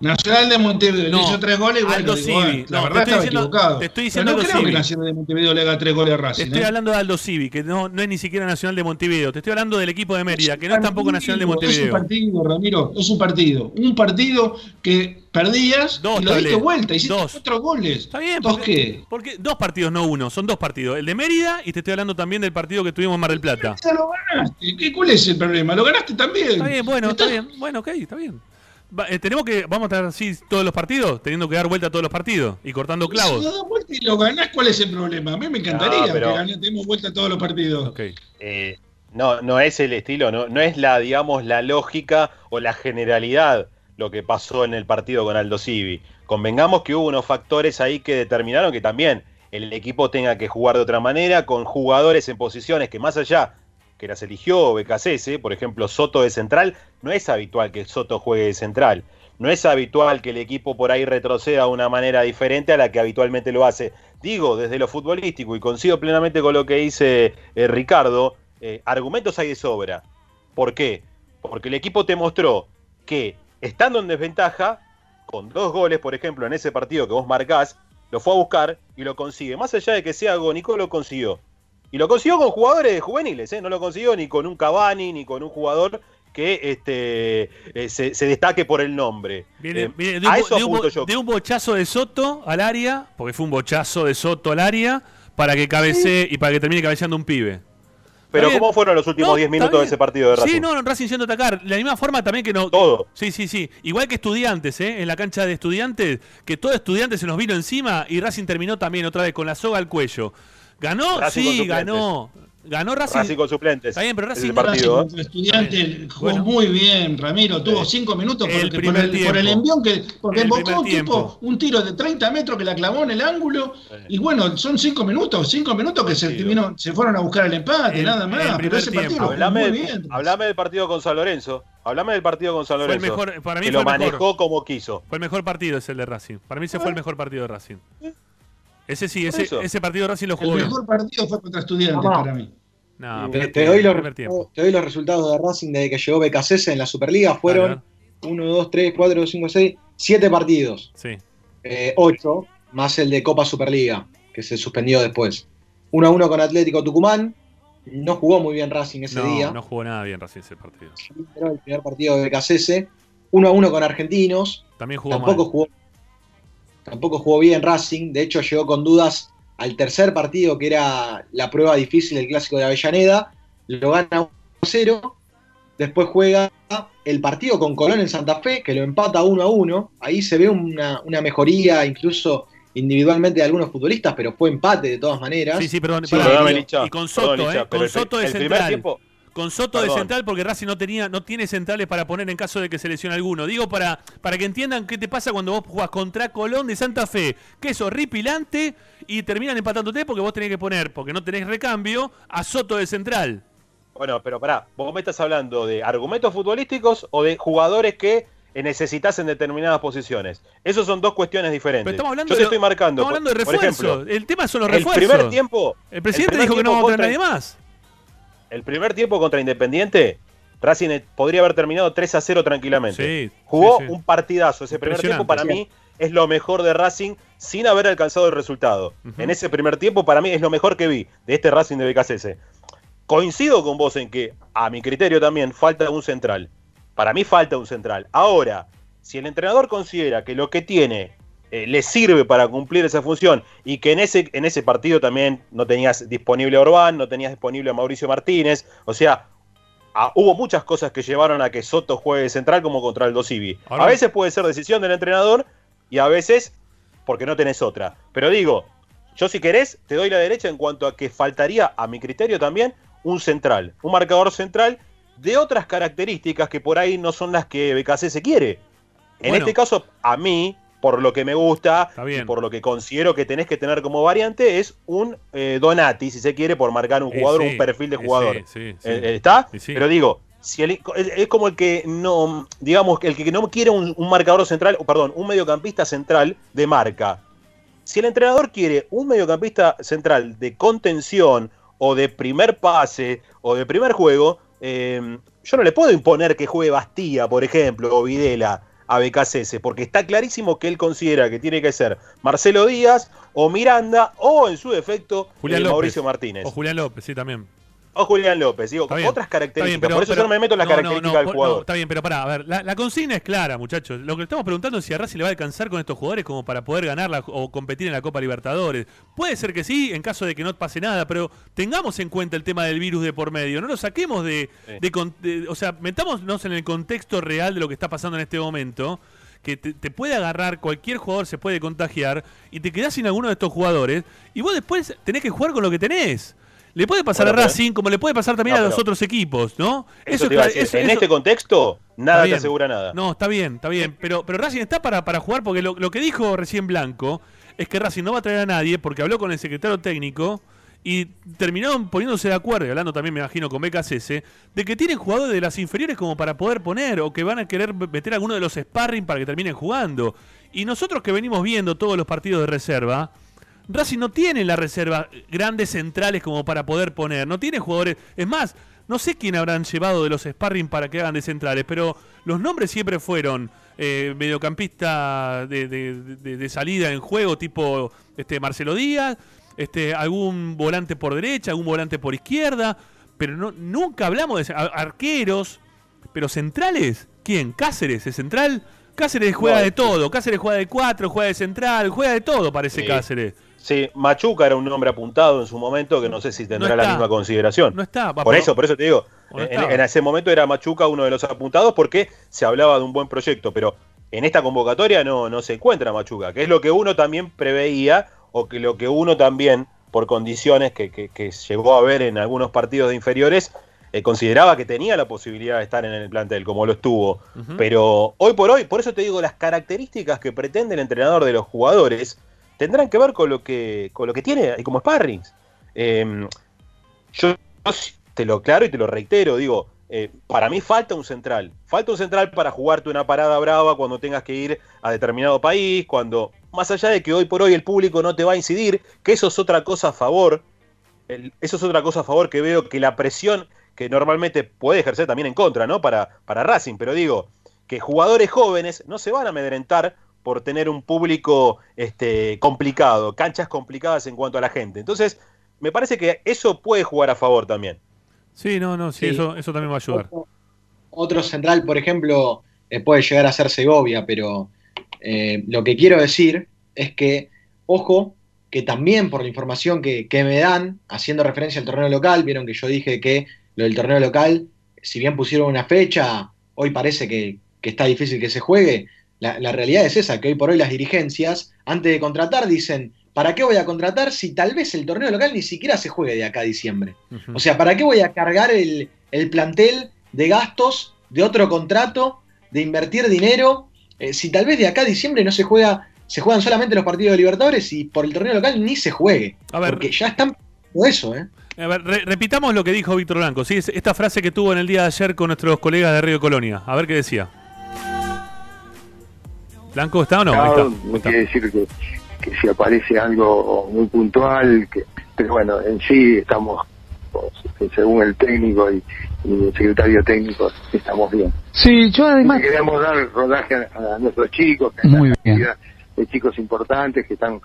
Nacional de Montevideo, No, le hizo tres goles, bueno, Aldo digo, Civi. la No, verdad te estaba diciendo- equivocado. te estoy Pero diciendo no Aldo creo que. Nacional de Montevideo le haga tres goles a Te Racing. estoy ¿eh? hablando de Aldo Civi, que no, no es ni siquiera Nacional de Montevideo. Te estoy hablando del equipo de Mérida, que no es tampoco Nacional de Es un Montevideo. partido, Ramiro, es un partido. Un partido que perdías Dos, y lo diste vuelta, hiciste Dos. cuatro goles. Está bien, ¿Dos porque, qué? porque dos partidos, no uno, son dos partidos. El de Mérida y te estoy hablando también del partido que tuvimos en Mar del Plata. Lo ganaste. ¿Qué, ¿Cuál es el problema? Lo ganaste también. Está bien, bueno, está bien. Bueno, ok, está bien. Va, eh, tenemos que, vamos a estar así todos los partidos, teniendo que dar vuelta a todos los partidos y cortando Si clavos. lo das vuelta y lo ganás, ¿cuál es el problema? A mí me encantaría No, pero- que gané- demos vuelta a todos los partidos. Eh, no, no es el estilo, no, no es la, digamos, la lógica o la generalidad lo que pasó en el partido con Aldo Civi. Convengamos que hubo unos factores ahí que determinaron que también el equipo tenga que jugar de otra manera, con jugadores en posiciones que más allá que las eligió BKCS, por ejemplo Soto de central, no es habitual que Soto juegue de central. No es habitual que el equipo por ahí retroceda de una manera diferente a la que habitualmente lo hace. Digo, desde lo futbolístico, y coincido plenamente con lo que dice eh, Ricardo, eh, argumentos hay de sobra. ¿Por qué? Porque el equipo te mostró que, estando en desventaja, con dos goles, por ejemplo, en ese partido que vos marcás, lo fue a buscar y lo consigue. Más allá de que sea agónico, lo consiguió. Y lo consiguió con jugadores juveniles, ¿eh? no lo consiguió ni con un Cavani, ni con un jugador que este, eh, se, se destaque por el nombre. Viene, Eh, viene de, a un, eso de un yo. de un bochazo de Soto al área, porque fue un bochazo de Soto al área, para que cabecee y para que termine cabeceando un pibe. Pero. ¿cómo fueron los últimos No, 10 está minutos de ese partido de Racing? Sí, no, Racing yendo a atacar. De la misma forma también que no. Todo. Sí, sí, sí. Igual que estudiantes, ¿eh? En la cancha de estudiantes, que todo estudiantes se nos vino encima y Racing terminó también otra vez con la soga al cuello. ¿Ganó? Racing sí, ganó. Ganó Racing. Racing con suplentes. Está bien, pero Racing el partido, ¿eh? Estudiante jugó Bueno. muy bien, Ramiro. Tuvo cinco minutos El porque- por, el, por tiempo. el envión que. Porque El embocó tipo, un tiro de 30 metros que la clavó en el ángulo. Y bueno, son cinco minutos, cinco minutos que se, terminó- se fueron a buscar el empate, El- nada el más. Pero ese partido Hablame, muy del- bien. hablame del partido con San Lorenzo. Hablame del partido con San Fue el Lorenzo. mejor- para mí que fue lo el mejor. manejó como quiso. Fue el mejor partido ese el de Racing. Para mí ese fue el mejor partido de Racing. Ese sí, ese, ese partido Racing lo El jugó bien. mejor partido fue contra Estudiantes Mamá. para mí. No, Te, te doy los, te doy los resultados de Racing desde que llegó BKCS en la Superliga. Fueron 1, 2, 3, 4, 5, 6, 7 partidos. Sí. 8, más el de Copa Superliga, que se suspendió después. 1 a 1 con Atlético Tucumán. No jugó muy bien Racing ese No, día. no jugó nada bien Racing ese partido. Pero el primer partido de BKCS. 1 a 1 con Argentinos. También jugó Tampoco mal. jugó, tampoco jugó bien Racing. De hecho, llegó con dudas al tercer partido, que era la prueba difícil del clásico de Avellaneda. Lo gana 1 a 0. Después juega el partido con Colón en Santa Fe, que lo empata 1 a 1. Ahí se ve una, una mejoría, incluso individualmente de algunos futbolistas, pero fue empate de todas maneras. Sí, sí, perdón. Sí, y, con perdón, Soto, Licha, ¿eh? Con el- Soto de el primer central. tiempo- Con Soto de central porque Racing no tenía, no tiene centrales para poner en caso de que se lesione alguno. Digo para, para que entiendan qué te pasa cuando vos jugás contra Colón de Santa Fe, que es horripilante y terminan empatándote porque vos tenés que poner, porque no tenés recambio, a Soto de central. Bueno, pero pará, vos me estás hablando de argumentos futbolísticos o de jugadores que necesitas en determinadas posiciones. Esas son dos cuestiones diferentes. Pero estamos hablando Yo te de- estoy marcando. Estamos hablando de refuerzos. ejemplo, el tema son los el refuerzos. primer tiempo. El presidente primer dijo que no vamos a contra- nadie más. El primer tiempo contra Independiente, Racing eh, podría haber terminado 3 a 0 tranquilamente. Sí, Jugó sí, sí. un partidazo. Ese primer tiempo para mí es lo mejor de Racing sin haber alcanzado el resultado. En ese primer tiempo para mí es lo mejor que vi de este Racing de BKCS. Coincido con vos en que, a mi criterio también, falta un central. Para mí falta un central. Ahora, si el entrenador considera que lo que tiene eh, le sirve para cumplir esa función y que en ese, en ese partido también no tenías disponible a Orbán, no tenías disponible a Mauricio Martínez, o sea, ah, hubo muchas cosas que llevaron a que Soto juegue central como contra el Dosivi. A veces puede ser decisión del entrenador y a veces porque no tenés otra. Pero digo, yo si querés, te doy la derecha en cuanto a que faltaría, a mi criterio también, un central, un marcador central de otras características que por ahí no son las que BKC se quiere. En Bueno. este caso, a mí, por lo que me gusta, y por lo que considero que tenés que tener como variante, es un eh, Donati, si se quiere, por marcar un Eh, jugador, sí, un perfil de eh, jugador. sí, sí, sí. ¿Está? Pero digo, si el- es como el que no, digamos, el que no quiere un, un marcador central, perdón, un mediocampista central de marca. Si el entrenador quiere un mediocampista central de contención o de primer pase o de primer juego, eh, yo no le puedo imponer que juegue Bastía, por ejemplo, o Videla a BKCS, porque está clarísimo que él considera que tiene que ser Marcelo Díaz o Miranda o en su defecto Julián eh, López. Mauricio Martínez. O Julián López, sí, también. O Julián López, digo, bien, otras características. bien, pero- por eso pero- yo no me meto en la no, no, característica no, del jugador. no, está bien, pero pará, a ver, la, la consigna es clara, muchachos. Lo que estamos preguntando es si a Racing le va a alcanzar con estos jugadores como para poder ganar la- o competir en la Copa Libertadores. Puede ser que sí, en caso de que no pase nada, pero tengamos en cuenta el tema del virus de por medio. No lo saquemos de, Sí. de de- O sea, metámonos en el contexto real de lo que está pasando en este momento. Que te, te puede agarrar, cualquier jugador se puede contagiar y te quedás sin alguno de estos jugadores y vos después tenés que jugar con lo que tenés. Le puede pasar Bueno, a pero- Racing como le puede pasar también No, a los otros equipos, ¿no? Eso es eso- en eso- este contexto, nada te asegura nada. No, está bien, está bien. Pero, pero Racing está para, para jugar porque lo, lo que dijo recién Blanco es que Racing no va a traer a nadie porque habló con el secretario técnico y terminaron poniéndose de acuerdo, y hablando también, me imagino, con BKCS, de que tienen jugadores de las inferiores como para poder poner o que van a querer meter alguno de los sparring para que terminen jugando. Y nosotros que venimos viendo todos los partidos de reserva, Racing no tiene en la reserva grandes centrales como para poder poner, no tiene jugadores. Es más, no sé quién habrán llevado de los sparring para que hagan de centrales, pero los nombres siempre fueron eh, mediocampista de, de- de- de salida en juego, tipo este Marcelo Díaz, este, algún volante por derecha, algún volante por izquierda, pero no, nunca hablamos de arqueros, pero centrales, ¿quién? Cáceres, ¿es central? Cáceres juega de todo, Cáceres juega de cuatro, juega de central, juega de todo, parece Sí. Cáceres. Sí, Machuca era un nombre apuntado en su momento que no sé si tendrá No la misma consideración. No está, va, por eso, por eso te digo, no en, ese momento era Machuca uno de los apuntados porque se hablaba de un buen proyecto, pero en esta convocatoria no, no se encuentra Machuca, que es lo que uno también preveía o que lo que uno también por condiciones que, que- que llegó a ver en algunos partidos de inferiores, eh, consideraba que tenía la posibilidad de estar en el plantel, como lo estuvo. Pero hoy por hoy, por eso te digo, las características que pretende el entrenador de los jugadores tendrán que ver con lo que, con lo que tiene como sparrings. Eh, yo, te lo claro y te lo reitero, digo, eh, para mí falta un central. Falta un central para jugarte una parada brava cuando tengas que ir a determinado país, cuando, más allá de que hoy por hoy el público no te va a incidir, que eso es otra cosa a favor, eso es otra cosa a favor que veo que la presión que normalmente puede ejercer también en contra, ¿no? Para, para Racing, pero digo, que jugadores jóvenes no se van a amedrentar por tener un público este, complicado, canchas complicadas en cuanto a la gente. Entonces, me parece que eso puede jugar a favor también. Sí, no, no, sí, Sí. Eso, eso también va a ayudar. Otro central, por ejemplo, eh, puede llegar a ser Segovia, pero eh, lo que quiero decir es que, ojo, que también por la información que, que me dan, haciendo referencia al torneo local, vieron que yo dije que lo del torneo local, si bien pusieron una fecha, hoy parece que, que está difícil que se juegue. La, la realidad es esa, que hoy por hoy las dirigencias, antes de contratar, dicen, ¿para qué voy a contratar si tal vez el torneo local ni siquiera se juegue de acá a diciembre? O sea, ¿para qué voy a cargar el, el plantel de gastos, de otro contrato, de invertir dinero? eh, si tal vez de acá a diciembre no se juega, se juegan solamente los partidos de Libertadores y por el torneo local ni se juegue. A ver. Porque ya están eso, ¿eh? A ver, re- repitamos lo que dijo Víctor Blanco, ¿sí? Es- esta frase que tuvo en el día de ayer con nuestros colegas de Río Colonia. A ver qué decía. ¿Blanco está o no? Ahí está, Claro, no está. quiere decir que, que si aparece algo muy puntual, que, pero bueno, en sí estamos, pues, según el técnico y, y el secretario técnico, estamos bien. Sí, yo además. Queremos dar rodaje a, a nuestros chicos, que hay Muy una bien. cantidad de chicos importantes que están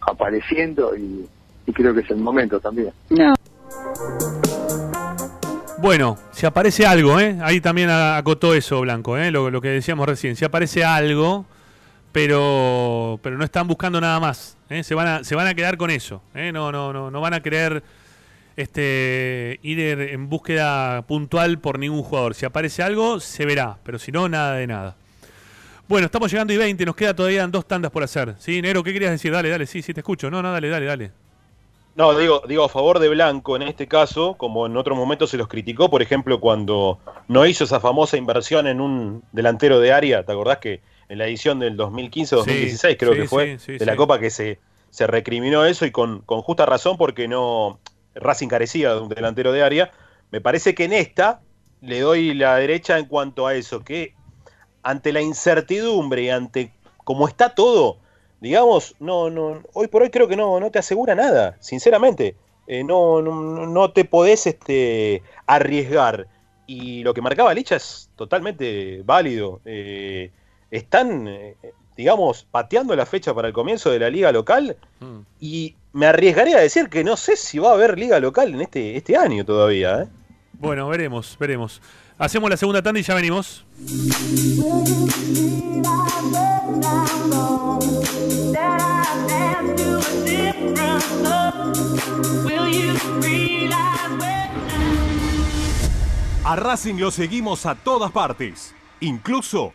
apareciendo y, y creo que es el momento también. No. Bueno, si aparece algo, ¿eh? Ahí también a- acotó eso, Blanco, ¿eh? Lo, lo que decíamos recién. Si aparece algo, pero, pero no están buscando nada más. ¿eh? Se, van a, se van a quedar con eso. ¿eh? No, no, no, no van a querer este, ir en búsqueda puntual por ningún jugador. Si aparece algo, se verá, pero si no, nada de nada. Bueno, estamos llegando y 20, nos queda todavía dos tandas por hacer. ¿Sí, Nero? ¿Qué querías decir? Dale, dale, sí, sí, te escucho. No, no, dale, dale, dale. No, digo, digo a favor de Blanco en este caso, como en otros momentos se los criticó, por ejemplo, cuando no hizo esa famosa inversión en un delantero de área, ¿te acordás que en la edición del 2015-2016 creo sí, que fue, sí, de la. Copa que se, se recriminó eso y con, con justa razón porque no Racing carecía de un delantero de área. Me parece que en esta le doy la derecha en cuanto a eso, que ante la incertidumbre y ante cómo está todo, digamos, no, no, hoy por hoy creo que no, no te asegura nada, sinceramente. Eh, no, no, no te podés este, arriesgar. Y lo que marcaba Licha es totalmente válido. Eh, están, eh, digamos, pateando la fecha para el comienzo de la liga local y me arriesgaría a decir que no sé si va a haber liga local en este, este año todavía. ¿eh? Bueno, veremos, veremos. Hacemos la segunda tanda y ya venimos. A Racing lo seguimos a todas partes, incluso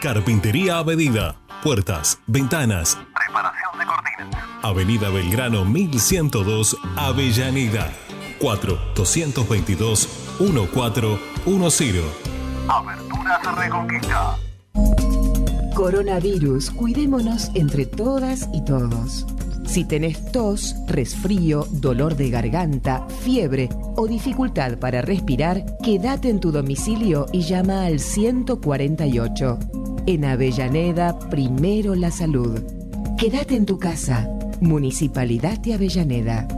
Carpintería a medida. Puertas, ventanas. Preparación de cortinas. Avenida Belgrano 1102, Avellaneda. 4-222-1410. Aberturas Reconquista. Coronavirus, cuidémonos entre todas y todos. Si tenés tos, resfrío, dolor de garganta, fiebre o dificultad para respirar, quédate en tu domicilio y llama al 148. En Avellaneda, primero la salud. Quédate en tu casa. Municipalidad de Avellaneda.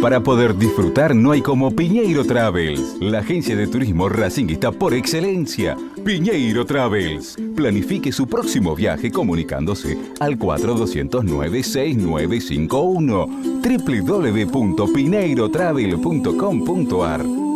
Para poder disfrutar no hay como Piñeiro Travels, la agencia de turismo racinguista por excelencia. Piñeiro Travels. Planifique su próximo viaje comunicándose al 4209-6951 www.pineirotravel.com.ar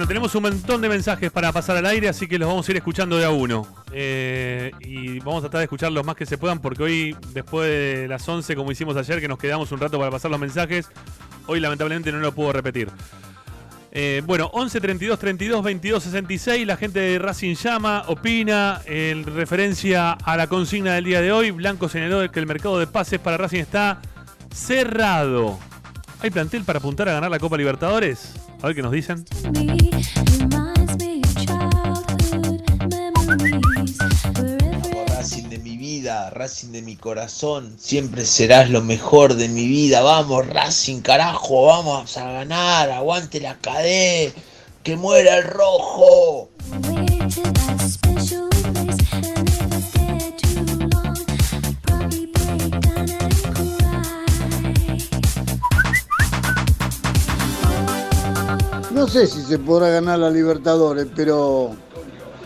Bueno, tenemos un montón de mensajes para pasar al aire, así que los vamos a ir escuchando de a uno. Eh, y vamos a tratar de escuchar los más que se puedan, porque hoy, después de las 11, como hicimos ayer, que nos quedamos un rato para pasar los mensajes, hoy lamentablemente no lo puedo repetir. Eh, bueno, 11 32 32 22 66. La gente de Racing llama, opina. En referencia a la consigna del día de hoy, Blanco señaló que el mercado de pases para Racing está cerrado. ¿Hay plantel para apuntar a ganar la Copa Libertadores? A ver qué nos dicen. Racing de mi corazón, siempre serás lo mejor de mi vida. Vamos, Racing, carajo, vamos a ganar, aguante la cadena, que muera el rojo. No sé si se podrá ganar la Libertadores, pero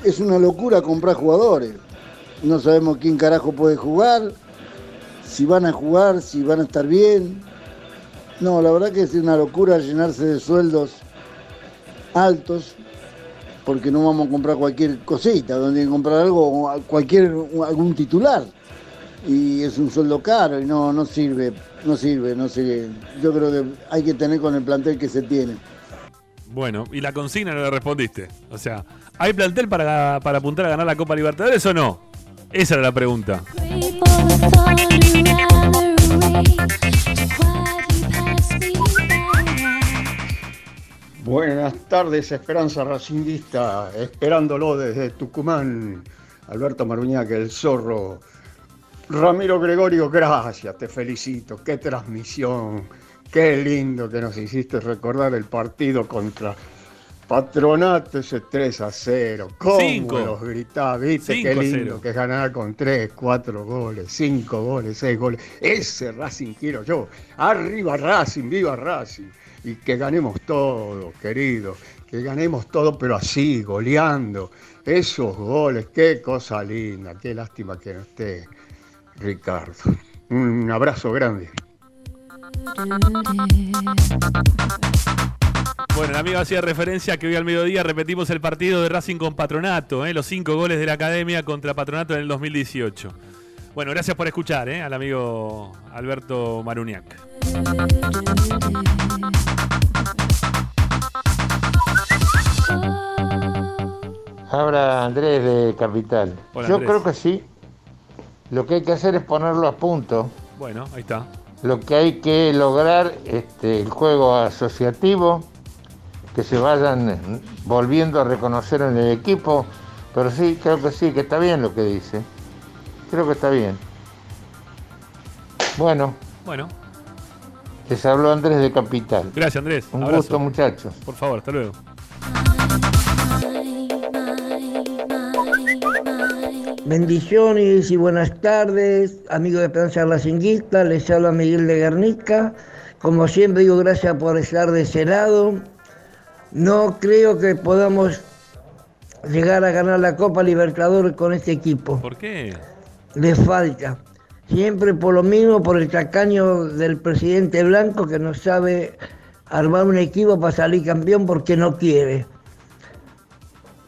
es una locura comprar jugadores. No sabemos quién carajo puede jugar, si van a jugar, si van a estar bien. No, la verdad que es una locura llenarse de sueldos altos, porque no vamos a comprar cualquier cosita, donde comprar algo, cualquier algún titular. Y es un sueldo caro y no, no sirve, no sirve, no sirve. Yo creo que hay que tener con el plantel que se tiene. Bueno, y la consigna no le respondiste. O sea, ¿hay plantel para, para apuntar a ganar la Copa Libertadores o no? Esa era la pregunta. Buenas tardes, Esperanza Racinguista, esperándolo desde Tucumán. Alberto Maruñaque, el zorro. Ramiro Gregorio, gracias, te felicito. Qué transmisión, qué lindo que nos hiciste recordar el partido contra Patronato, ese 3 a 0. ¿Cómo Cinco. los gritaba? ¿Viste Cinco qué lindo que ganar con 3, 4 goles, 5 goles, 6 goles? Ese Racing quiero yo. Arriba Racing, viva Racing. Y que ganemos todo, querido. Que ganemos todo, pero así, goleando. Esos goles, qué cosa linda. Qué lástima que no esté Ricardo. Un abrazo grande. Bueno, el amigo hacía referencia que hoy al mediodía repetimos el partido de Racing con Patronato, ¿eh? los cinco goles de la academia contra Patronato en el 2018. Bueno, gracias por escuchar ¿eh? al amigo Alberto Maruniak. Habla Andrés de Capital. Hola, Yo Andrés. creo que sí. Lo que hay que hacer es ponerlo a punto. Bueno, ahí está. Lo que hay que lograr, este, el juego asociativo, que se vayan volviendo a reconocer en el equipo. Pero sí, creo que sí, que está bien lo que dice. Creo que está bien. Bueno, Bueno, les habló Andrés de Capital. gracias Andrés. Un Abrazo. gusto, muchachos. Por favor, hasta luego. Bendiciones y buenas tardes, amigos de Esperanza Racinguista, les habla Miguel de Guernica. Como siempre digo, gracias por estar de ese lado. No creo que podamos llegar a ganar la Copa Libertadores con este equipo. ¿Por qué? Le falta. Siempre por lo mismo, por el tacaño del presidente Blanco que no sabe armar un equipo para salir campeón porque no quiere.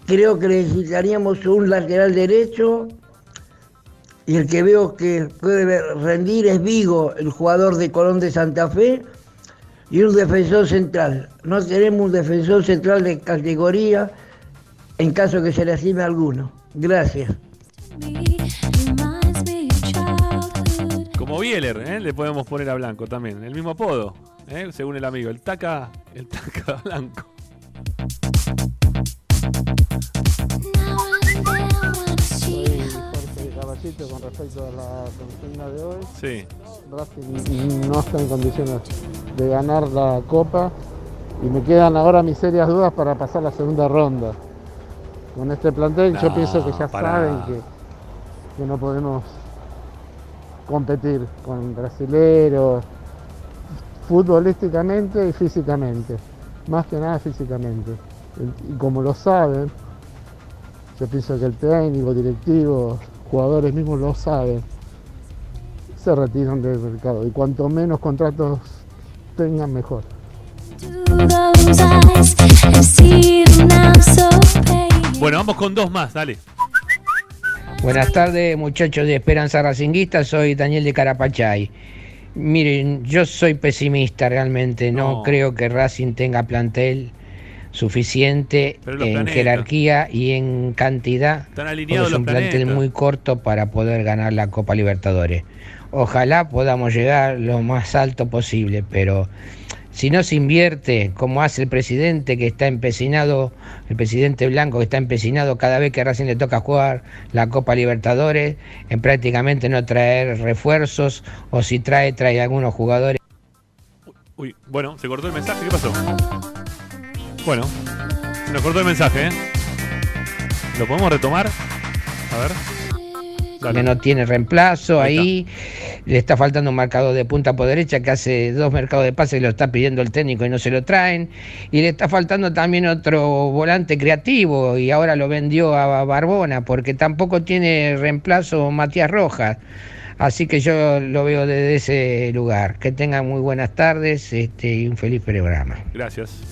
Creo que necesitaríamos un lateral derecho y el que veo que puede rendir es Vigo, el jugador de Colón de Santa Fe, y un defensor central. No tenemos un defensor central de categoría en caso que se le asigne alguno. Gracias. Como Bieler, ¿eh? le podemos poner a Blanco también. El mismo apodo, ¿eh? según el amigo. El Taca, el Taca [LAUGHS] Blanco. Caballito con respecto a la consigna de hoy. Sí. Racing no está en condiciones de ganar la copa y me quedan ahora mis serias dudas para pasar la segunda ronda. Con este plantel yo pienso que ya saben que, que no podemos competir con brasileros futbolísticamente y físicamente. Más que nada físicamente. Y como lo saben, yo pienso que el técnico, directivo, jugadores mismos lo saben. Se retiran del mercado y cuanto menos contratos tengan mejor. Bueno, vamos con dos más, dale. Buenas tardes, muchachos de Esperanza Racinguista. Soy Daniel de Carapachay. Miren, yo soy pesimista realmente. No, No. creo que Racing tenga plantel suficiente en planetas. jerarquía y en cantidad. Están alineados es los un plantel planetas. muy corto para poder ganar la Copa Libertadores. Ojalá podamos llegar lo más alto posible, pero si no se invierte, como hace el presidente que está empecinado, el presidente Blanco que está empecinado cada vez que Racing le toca jugar la Copa Libertadores, en prácticamente no traer refuerzos, o si trae, trae algunos jugadores. Uy, bueno, se cortó el mensaje, ¿qué pasó? Bueno, se nos cortó el mensaje, ¿eh? ¿Lo podemos retomar? A ver. que no tiene reemplazo ahí, le está faltando un marcador de punta por derecha que hace dos mercados de pase y lo está pidiendo el técnico y no se lo traen, y le está faltando también otro volante creativo y ahora lo vendió a Barbona porque tampoco tiene reemplazo Matías Rojas. Así que yo lo veo desde ese lugar. Que tengan muy buenas tardes este, y un feliz programa. Gracias.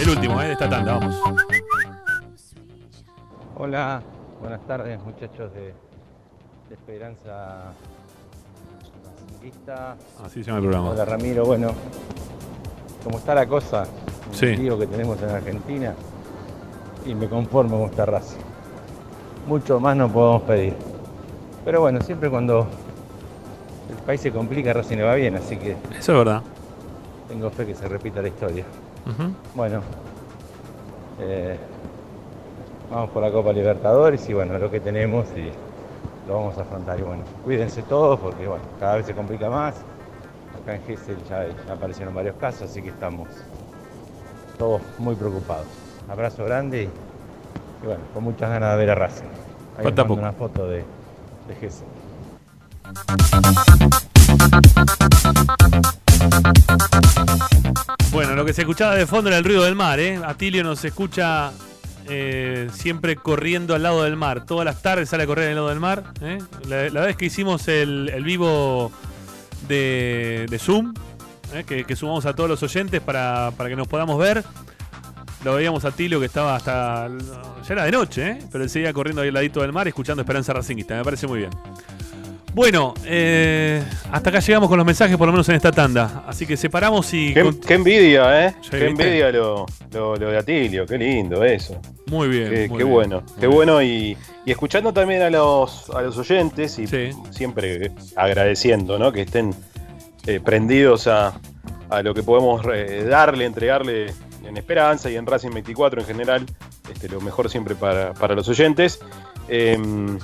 El último, ¿eh? De esta tanda, vamos. Hola, buenas tardes muchachos de, de Esperanza Racinguista. Así se llama el programa. Hola Ramiro, bueno, ¿cómo está la cosa? Un Sí. que tenemos en Argentina y me conformo con esta raza. Mucho más no podemos pedir. Pero bueno, siempre cuando el país se complica, Racing le va bien, así que Eso es verdad. tengo fe que se repita la historia. Bueno, eh, vamos por la Copa Libertadores y bueno, lo que tenemos y lo vamos a afrontar. Y bueno, cuídense todos porque bueno, cada vez se complica más. Acá en Gessel ya, ya aparecieron varios casos, así que estamos todos muy preocupados. Abrazo grande y, y bueno, con muchas ganas de ver a Racing. Ahí Falta poco. una foto de, de. Bueno, lo que se escuchaba de fondo era el ruido del mar, ¿eh? Atilio nos escucha eh, siempre corriendo al lado del mar. Todas las tardes sale a correr al lado del mar. ¿eh? La, la vez que hicimos el, el vivo de, de Zoom, ¿eh? que, que sumamos a todos los oyentes para, para que nos podamos ver. Lo veíamos a Tilo que estaba hasta. Ya era de noche, ¿eh? pero él seguía corriendo ahí al ladito del mar escuchando Esperanza Racingista. Me parece muy bien. Bueno, eh, hasta acá llegamos con los mensajes, por lo menos en esta tanda. Así que separamos y. Qué, qué envidia, ¿eh? Sí, qué envidia lo, lo- lo de Atilio, qué lindo eso. Muy bien. Qué, muy qué bien. bueno, qué bueno y, y escuchando también a los, a los oyentes y siempre agradeciendo, ¿no? Que estén eh, prendidos a, a lo que podemos eh, darle, entregarle en Esperanza y en Racing 24 en general, este, lo mejor siempre para, para los oyentes. Em,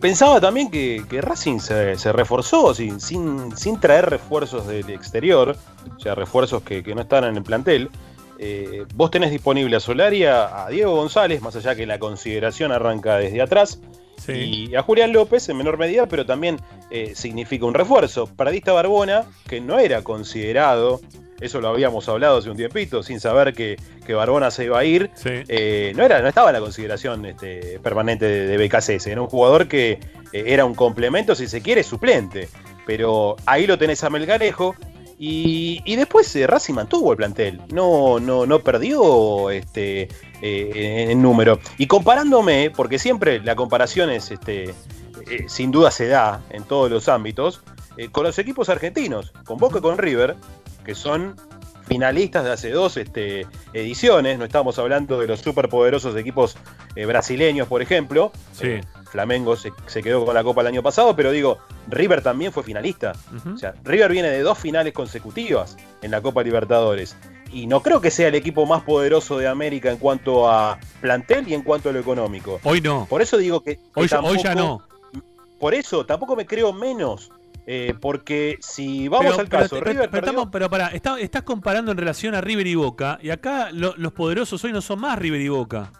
Pensaba también que, Racing se, reforzó sin, sin, traer refuerzos del exterior, o sea, refuerzos que, no están en el plantel. Eh, vos tenés disponible a Solari, a, a Diego González, más allá que la consideración arranca desde atrás, y a Julián López en menor medida, pero también eh, significa un refuerzo. Perdiste a Barbona, que no era considerado, eso lo habíamos hablado hace un tiempito, sin saber que, que Barbona se iba a ir. Eh, no, era, no estaba en la consideración este, permanente de, de BKCS, era un jugador que eh, era un complemento, si se quiere, suplente. Pero ahí lo tenés a Melgarejo. Y, y después eh, Racing mantuvo el plantel, no, no, no perdió este, eh, en número. Y comparándome, porque siempre la comparación es, este, eh, sin duda se da en todos los ámbitos, eh, con los equipos argentinos, con Boca y con River, que son finalistas de hace dos este, ediciones, no estamos hablando de los superpoderosos equipos brasileños, por ejemplo. Flamengo se, se quedó con la Copa el año pasado, pero digo, River también fue finalista. O sea, River viene de dos finales consecutivas en la Copa Libertadores. Y no creo que sea el equipo más poderoso de América en cuanto a plantel y en cuanto a lo económico. Hoy no. Por eso digo que. que Hoy ya- hoy ya tampoco- Por eso tampoco me creo menos. eh, porque si vamos Pero- al caso, pero- River pero, perdió- pero pará, está- estás comparando en relación a River y Boca. Y acá lo- los poderosos hoy no son más River y Boca.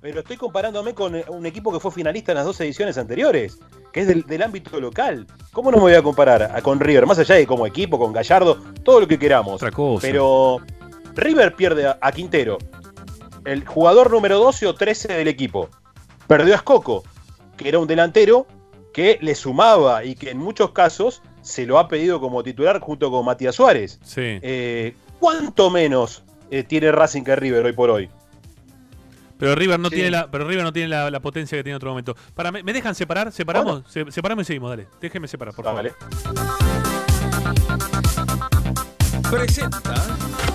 Pero estoy comparándome con eh, un equipo que fue finalista en las dos ediciones anteriores, que es del, del ámbito local. ¿Cómo no me voy a comparar a- con River? Más allá de como equipo, con Gallardo, todo lo que queramos. Pero River pierde a, Quintero, el jugador número 12 o 13 del equipo. Perdió a Escoco, que era un delantero que le sumaba y que en muchos casos se lo ha pedido como titular junto con Matías Suárez. Sí. Eh, ¿Cuánto menos eh, tiene Racing que River hoy por hoy? Pero River no Sí. tiene la, pero River no tiene la, la potencia que tiene en otro momento. Para, ¿me, me dejan separar? ¿Separamos? Se- separamos y seguimos, dale. Déjenme separar, por favor. Presenta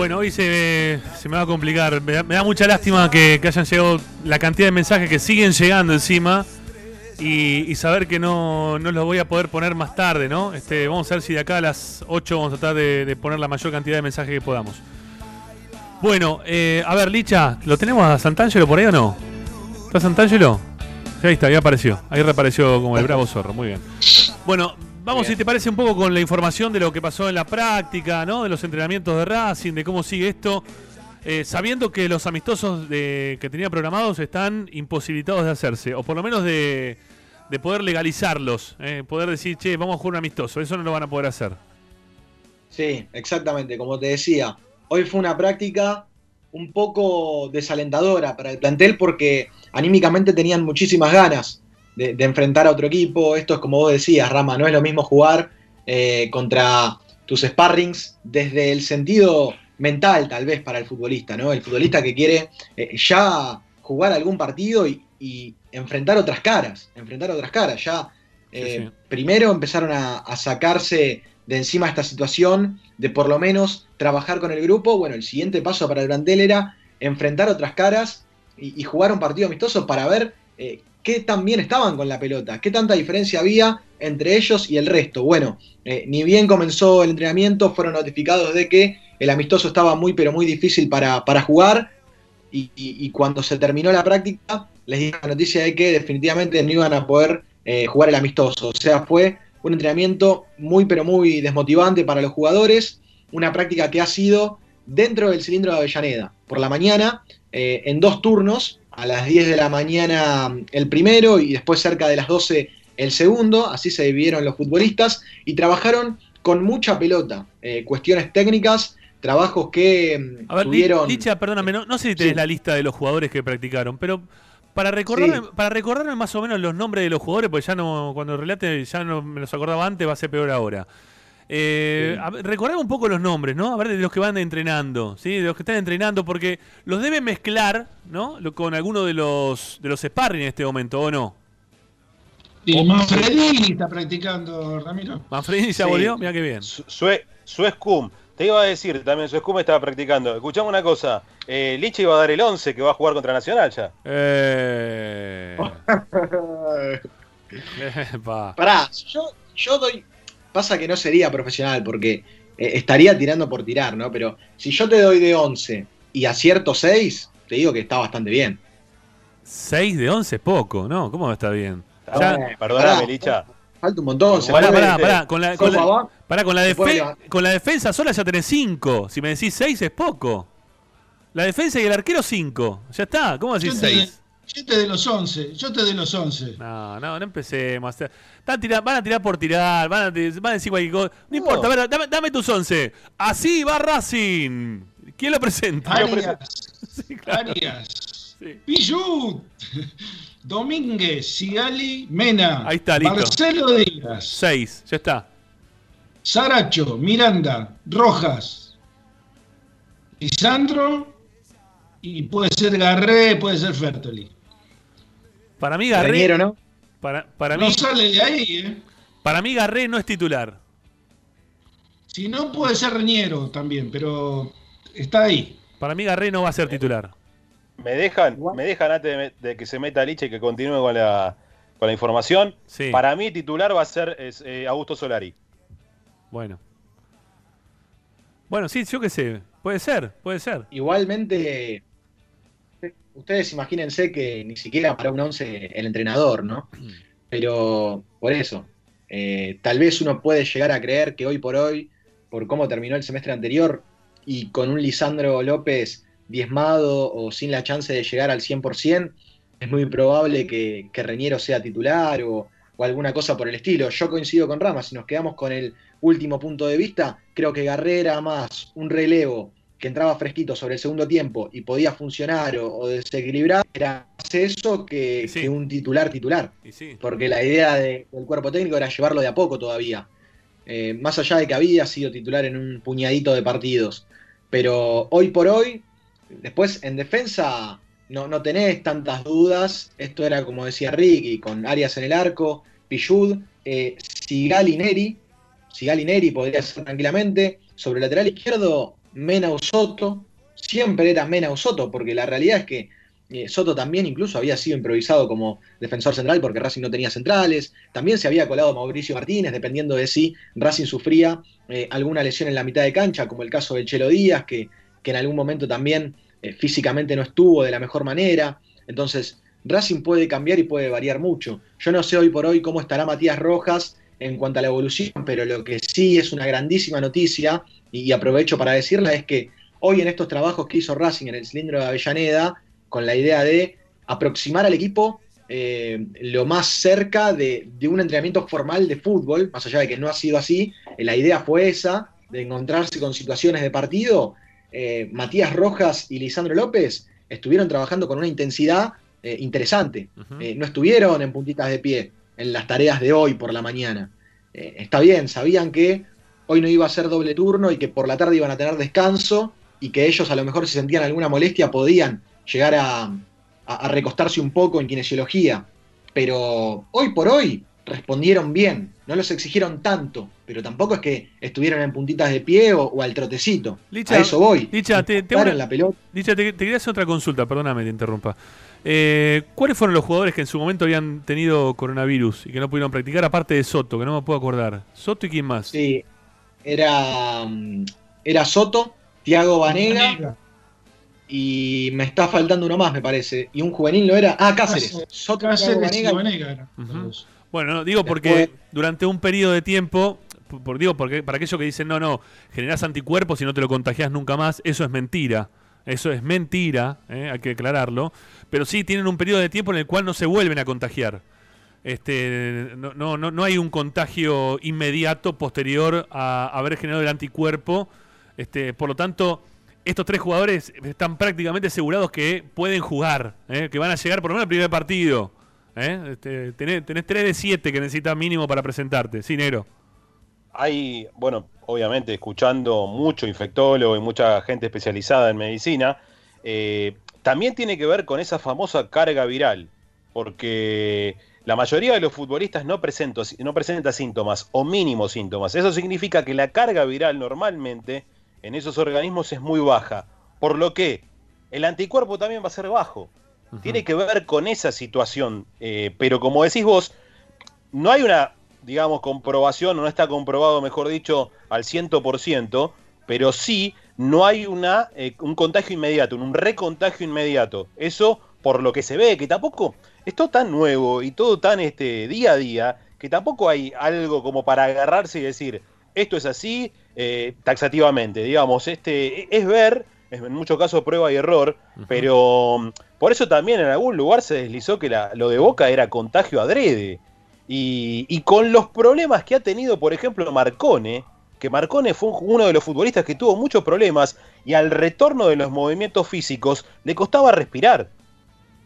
Bueno, hoy se, se me va a complicar. Me da, me da mucha lástima que, que hayan llegado la cantidad de mensajes que siguen llegando encima. Y, y saber que no, no los voy a poder poner más tarde, ¿no? Este, vamos a ver si de acá a las 8 vamos a tratar de, de poner la mayor cantidad de mensajes que podamos. Bueno, eh, a ver, Licha, ¿lo tenemos a Santangelo por ahí o no? ¿Está Santangelo? Sí, ahí está, ahí apareció. Ahí reapareció como el bravo zorro, muy bien. Bueno, vamos si te parece un poco con la información de lo que pasó en la práctica, ¿no? De los entrenamientos de Racing, de cómo sigue esto. Eh, sabiendo que los amistosos de, que tenía programados están imposibilitados de hacerse, o por lo menos de, de poder legalizarlos, eh, poder decir, che, vamos a jugar un amistoso, eso no lo van a poder hacer. Sí, exactamente, como te decía. Hoy fue una práctica un poco desalentadora para el plantel porque anímicamente tenían muchísimas ganas de, de enfrentar a otro equipo. Esto es como vos decías, Rama, no es lo mismo jugar eh, contra tus sparrings desde el sentido mental, tal vez, para el futbolista, ¿no? El futbolista que quiere eh, ya jugar algún partido y, y enfrentar otras caras, enfrentar otras caras. Ya eh, sí. primero empezaron a, a sacarse de encima esta situación de por lo menos trabajar con el grupo. Bueno, el siguiente paso para el plantel era enfrentar otras caras y, y jugar un partido amistoso para ver eh, qué tan bien estaban con la pelota, qué tanta diferencia había entre ellos y el resto. Bueno, eh, ni bien comenzó el entrenamiento, fueron notificados de que el amistoso estaba muy, pero muy difícil para, para jugar. Y, cuando se terminó la práctica, les di la noticia de que definitivamente no iban a poder eh, jugar el amistoso. O sea, fue un entrenamiento muy, pero muy desmotivante para los jugadores. Una práctica que ha sido dentro del cilindro de Avellaneda. Por la mañana, eh, en dos turnos, a las 10 de la mañana el primero y después cerca de las 12 el segundo, así se dividieron los futbolistas y trabajaron con mucha pelota, eh, cuestiones técnicas, trabajos que mm, A ver, tuvieron... Licha, perdóname, no, no sé si tenés Sí. la lista de los jugadores que practicaron, pero para recordarme, para recordarme más o menos los nombres de los jugadores, porque ya no, cuando relate, ya no me los acordaba antes, va a ser peor ahora. Eh, a recordame un poco los nombres, ¿no? A ver, de los que van entrenando, ¿sí? De los que están entrenando, porque los deben mezclar, ¿no? Lo- Con alguno de los de los sparring en este momento, ¿o no? Y Manfredini está practicando, Ramiro. Manfredini ya Sí. volvió, mira qué bien. Sue, Suezcum, te iba a decir también, Suezcum estaba practicando. Escuchame una cosa, eh, Licha iba a dar el 11 que va a jugar contra Nacional ya. Eh... [LAUGHS] [LAUGHS] Pará, yo, yo doy. Pasa que no sería profesional porque eh, estaría tirando por tirar, ¿no? Pero si yo te doy de 11 y acierto 6, te digo que está bastante bien. 6 de 11 es poco, ¿no? ¿Cómo está bien? Está bien, perdóname, Perdóname, Licha. Falta un montón. se Pará, pará, pará, con la, con ¿Cómo la- pará, con la Se puede defe- levantar. con la defensa sola ya tenés 5. Si me decís 6 es poco. La defensa y el arquero 5. Ya está, ¿cómo decís Yo te, 6? Yo te de los 11, yo te de los 11. No, no, no empecemos. Están van a tirar por tirar, van a, de- van a decir cualquier cosa. No importa, a ver, dame, dame tus 11. Así va Racing. ¿Quién lo presenta? Arias, [LAUGHS] Arias, Pichut, Domínguez, Sigali, Mena. Ahí está, listo. Marcelo Díaz, 6, ya está. Saracho, Miranda, Rojas, Lisandro y puede ser Garré, puede ser Fertoli. Para mí Garré. Reñero, ¿no? Para, para no mí, sale de ahí, ¿eh? para mí Garré no es titular. Si no, puede ser Reñero también, pero está ahí. Para mí Garré no va a ser titular. ¿Me dejan, me dejan antes de, me- de que se meta Licha y que continúe con la, con la información? Sí. Para mí titular va a ser es, eh, Augusto Solari. Bueno. Bueno, sí, yo qué sé. Puede ser, puede ser. Igualmente, ustedes imagínense que ni siquiera para un 11 el entrenador, ¿no? Pero por eso, eh, tal vez uno puede llegar a creer que hoy por hoy, por cómo terminó el semestre anterior y con un Lisandro López diezmado o sin la chance de llegar al 100%, es muy probable que, que Reñero sea titular o, o alguna cosa por el estilo. Yo coincido con Rama, si nos quedamos con el último punto de vista, creo que Garrera más un relevo que entraba fresquito sobre el segundo tiempo y podía funcionar o, o desequilibrar, era más eso que, que un titular titular. Porque la idea de- del cuerpo técnico era llevarlo de a poco todavía. Eh, más allá de que había sido titular en un puñadito de partidos. Pero hoy por hoy, después en defensa no, no tenés tantas dudas. Esto era como decía Ricky, con Arias en el arco, Pichud, eh, Sigali Neri. Sigali Neri podría ser tranquilamente. Sobre el lateral izquierdo, Mena Soto. Siempre era Mena Soto, porque la realidad es que eh, Soto también incluso había sido improvisado como defensor central porque Racing no tenía centrales. También se había colado Mauricio Martínez, dependiendo de si Racing sufría eh, alguna lesión en la mitad de cancha, como el caso del Chelo Díaz, que, que en algún momento también eh, físicamente no estuvo de la mejor manera. Entonces, Racing puede cambiar y puede variar mucho. Yo no sé hoy por hoy cómo estará Matías Rojas en cuanto a la evolución, pero lo que sí es una grandísima noticia, y, aprovecho para decirla, es que hoy en estos trabajos que hizo Racing en el cilindro de Avellaneda, con la idea de aproximar al equipo eh, lo más cerca de, de un entrenamiento formal de fútbol, más allá de que no ha sido así, eh, la idea fue esa, de encontrarse con situaciones de partido. Eh, Matías Rojas y Lisandro López estuvieron trabajando con una intensidad interesante. No estuvieron en puntitas de pie en las tareas de hoy por la mañana. Eh, está bien, sabían que hoy no iba a ser doble turno y que por la tarde iban a tener descanso y que ellos a lo mejor si sentían alguna molestia podían llegar a, a, a recostarse un poco en kinesiología. Pero hoy por hoy respondieron bien, no los exigieron tanto, pero tampoco es que estuvieron en puntitas de pie o, o al trotecito. Licha, a eso voy. Licha, te, te, una- la pelota. Licha, te- te quería hacer otra consulta, perdóname, te interrumpa. Eh, ¿Cuáles fueron los jugadores que en su momento habían tenido coronavirus y que no pudieron practicar, aparte de Soto, que no me puedo acordar? ¿Soto y quién más? Sí, era, era Soto, Tiago Vanega y me está faltando uno más, me parece. Y un juvenil no era. Ah, Cáceres. Cáceres, Soto, Cáceres Thiago y Vanega. Bueno, no, digo porque durante un periodo de tiempo, por, por- digo porque para aquellos que dicen no, no, generás anticuerpos y no te lo contagias nunca más, eso es mentira. Eso es mentira, ¿eh? hay que aclararlo. Pero sí tienen un periodo de tiempo en el cual no se vuelven a contagiar. Este, no, no, no, no hay un contagio inmediato posterior a haber generado el anticuerpo. Este, por lo tanto, estos tres jugadores están prácticamente asegurados que pueden jugar, ¿eh? que van a llegar por lo menos al primer partido. ¿eh? Este, tenés, tenés 3 de 7 que necesitas mínimo para presentarte. Sí, negro. Hay, bueno, obviamente escuchando mucho infectólogo y mucha gente especializada en medicina, eh, también tiene que ver con esa famosa carga viral, porque la mayoría de los futbolistas no, presento- no presenta síntomas o mínimos síntomas. Eso significa que la carga viral normalmente en esos organismos es muy baja, por lo que el anticuerpo también va a ser bajo. Tiene que ver con esa situación, eh, pero como decís vos, no hay una, digamos, comprobación, o no está comprobado, mejor dicho, al 100%, pero sí no hay una, eh, un contagio inmediato, un recontagio inmediato. Eso por lo que se ve, que tampoco es todo tan nuevo y todo tan este, día a día, que tampoco hay algo como para agarrarse y decir, esto es así eh, taxativamente, digamos, este es ver, es en muchos casos prueba y error, pero mm, por eso también en algún lugar se deslizó que la- lo de Boca era contagio adrede. Y, con los problemas que ha tenido, por ejemplo, Marcone, que Marcone fue un- uno de los futbolistas que tuvo muchos problemas y al retorno de los movimientos físicos le costaba respirar.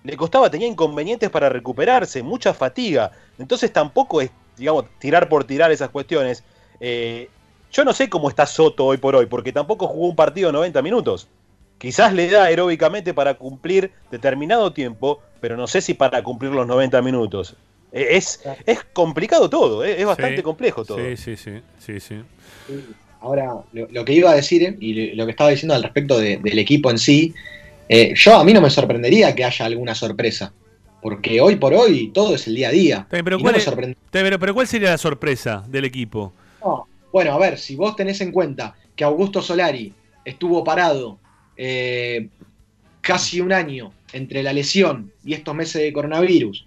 Le costaba, tenía inconvenientes para recuperarse, mucha fatiga. Entonces tampoco es, digamos, tirar por tirar esas cuestiones. Eh, yo no sé cómo está Soto hoy por hoy, porque tampoco jugó un partido 90 minutos. Quizás le da aeróbicamente para cumplir determinado tiempo, pero no sé si para cumplir los 90 minutos. Eh, Es, es complicado todo, eh, es bastante Sí, complejo todo. Sí, sí, sí, sí, sí. Ahora, lo, lo que iba a decir eh, y lo- que estaba diciendo al respecto de- del equipo en sí, eh, yo a mí no me sorprendería que haya alguna sorpresa. Porque hoy por hoy todo es el día a día. Pero, Y no ¿cuál es- pero, pero ¿cuál sería la sorpresa del equipo? No, Bueno, a ver, si vos tenés en cuenta que Augusto Solari estuvo parado eh, casi un año entre la lesión y estos meses de coronavirus,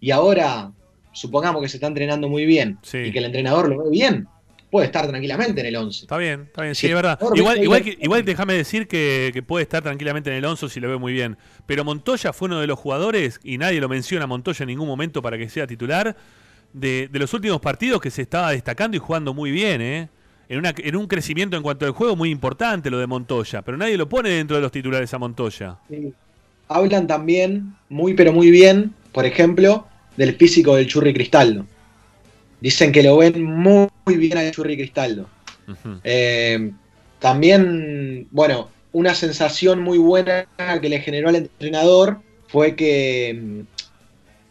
y ahora supongamos que se está entrenando muy bien y que el entrenador lo ve bien, puede estar tranquilamente en el 11. Está bien, está bien, sí, Sí, es verdad. Igual, igual, ahí- que- igual déjame decir que, que puede estar tranquilamente en el 11 si lo ve muy bien. Pero Montoya fue uno de los jugadores, y nadie lo menciona a Montoya en ningún momento para que sea titular, de, de los últimos partidos que se estaba destacando y jugando muy bien, ¿eh? En, una- en un crecimiento en cuanto al juego muy importante lo de Montoya, pero nadie lo pone dentro de los titulares a Montoya. Sí. Hablan también muy pero muy bien, por ejemplo, del físico del Churri Cristaldo. Dicen que lo ven muy, muy bien al Churri Cristaldo. Eh, también, bueno, una sensación muy buena que le generó al entrenador fue que,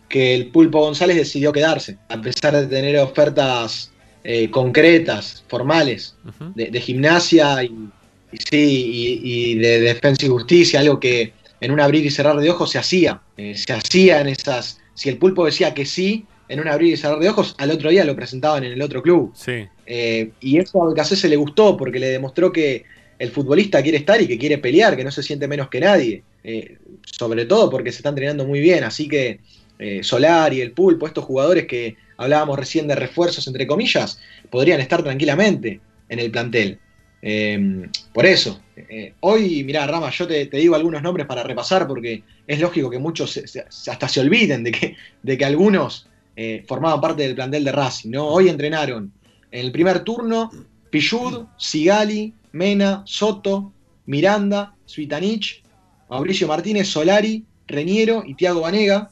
que el Pulpo González decidió quedarse, a pesar de tener ofertas eh, concretas, formales, de, de gimnasia y, y sí, y, y de defensa y justicia, algo que en un abrir y cerrar de ojos se hacía. Eh, se hacía en esas. Si el pulpo decía que sí, en un abrir y cerrar de ojos, al otro día lo presentaban en el otro club. Sí. Eh, y eso a Becasese le gustó porque le demostró que el futbolista quiere estar y que quiere pelear, que no se siente menos que nadie. Eh, sobre todo porque se está entrenando muy bien. Así que eh, Solar y el Pulpo, estos jugadores que hablábamos recién de refuerzos, entre comillas, podrían estar tranquilamente en el plantel. Eh, por eso, eh, hoy, mirá, Rama, yo te, te digo algunos nombres para repasar porque es lógico que muchos se- se- hasta se olviden de que, de que algunos eh, formaban parte del plantel de Racing. ¿no? Hoy entrenaron en el primer turno Pillud, Sigali, Mena, Soto, Miranda, Suitanich, Mauricio Martínez, Solari, Reñero y Tiago Vanega.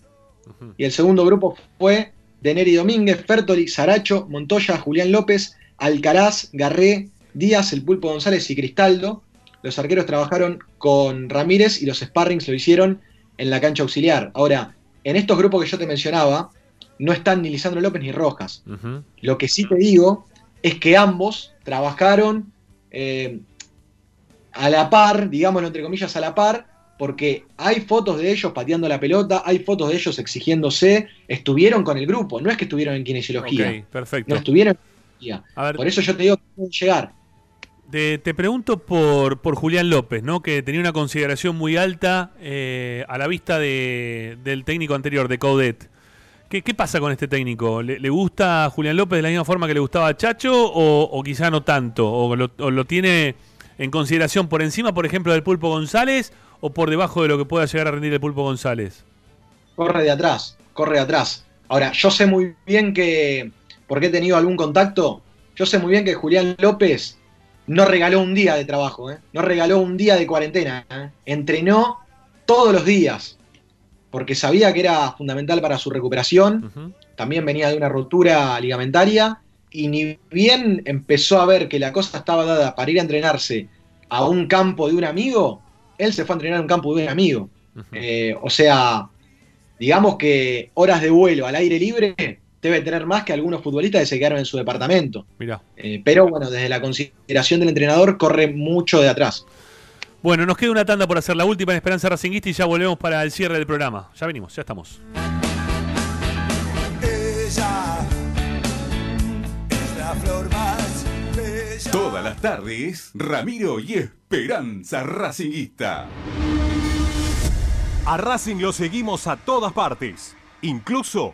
Y el segundo grupo fue Deneri Domínguez, Fertoli, Saracho, Montoya, Julián López, Alcaraz, Garré, Díaz, El Pulpo González y Cristaldo. Los arqueros trabajaron con Ramírez y los sparrings lo hicieron en la cancha auxiliar. Ahora, en estos grupos que yo te mencionaba, no están ni Lisandro López ni Rojas. Lo que sí te digo es que ambos trabajaron eh, a la par, digámoslo entre comillas, a la par, porque hay fotos de ellos pateando la pelota, hay fotos de ellos exigiéndose, estuvieron con el grupo, no es que estuvieron en kinesiología. Perfecto. No estuvieron en kinesiología. Por eso yo te digo que pueden llegar. Te, pregunto por, por Julián López, ¿no? que tenía una consideración muy alta eh, a la vista de- del técnico anterior, de Coudet. ¿Qué, pasa con este técnico? ¿Le, le gusta a Julián López de la misma forma que le gustaba a Chacho o, o quizá no tanto? ¿O lo, o lo tiene en consideración por encima, por ejemplo, del Pulpo González o por debajo de lo que pueda llegar a rendir el Pulpo González? corre de atrás, corre de atrás. Ahora, yo sé muy bien que, porque he tenido algún contacto, yo sé muy bien que Julián López no regaló un día de trabajo, ¿eh? no regaló un día de cuarentena, ¿eh? entrenó todos los días, porque sabía que era fundamental para su recuperación, también venía de una rotura ligamentaria, y ni bien empezó a ver que la cosa estaba dada para ir a entrenarse a un campo de un amigo, él se fue a entrenar a un campo de un amigo. Eh, o sea, digamos que horas de vuelo al aire libre debe tener más que algunos futbolistas que se quedaron en su departamento. Mirá. Eh, pero bueno, desde la consideración del entrenador corre mucho de atrás. Bueno, nos queda una tanda por hacer la última en Esperanza Racinguista y ya volvemos para el cierre del programa. Ya venimos, ya estamos. Ella es la flor más bella. Todas las tardes, Ramiro y Esperanza Racinguista. A Racing lo seguimos a todas partes, incluso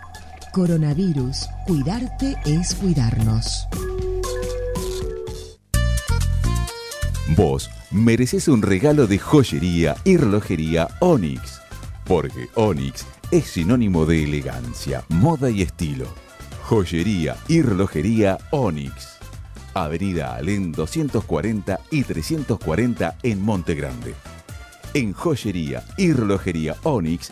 Coronavirus. Cuidarte es cuidarnos. Vos mereces un regalo de joyería y relojería Onyx, porque Onyx es sinónimo de elegancia, moda y estilo. Joyería y relojería Onyx. Avenida Alén 240 y 340 en Monte Grande. En joyería y relojería Onyx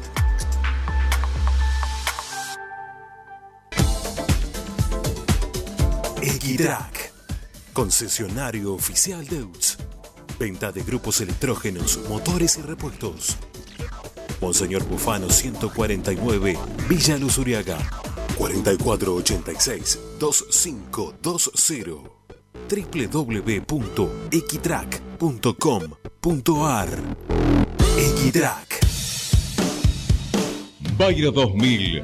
Equitrack, concesionario oficial de UTS. Venta de grupos electrógenos, motores y repuestos. Monseñor Bufano 149, Villa Luz Uriaga. 4486-2520. www.equitrack.com.ar Equitrack. Bayro 2000,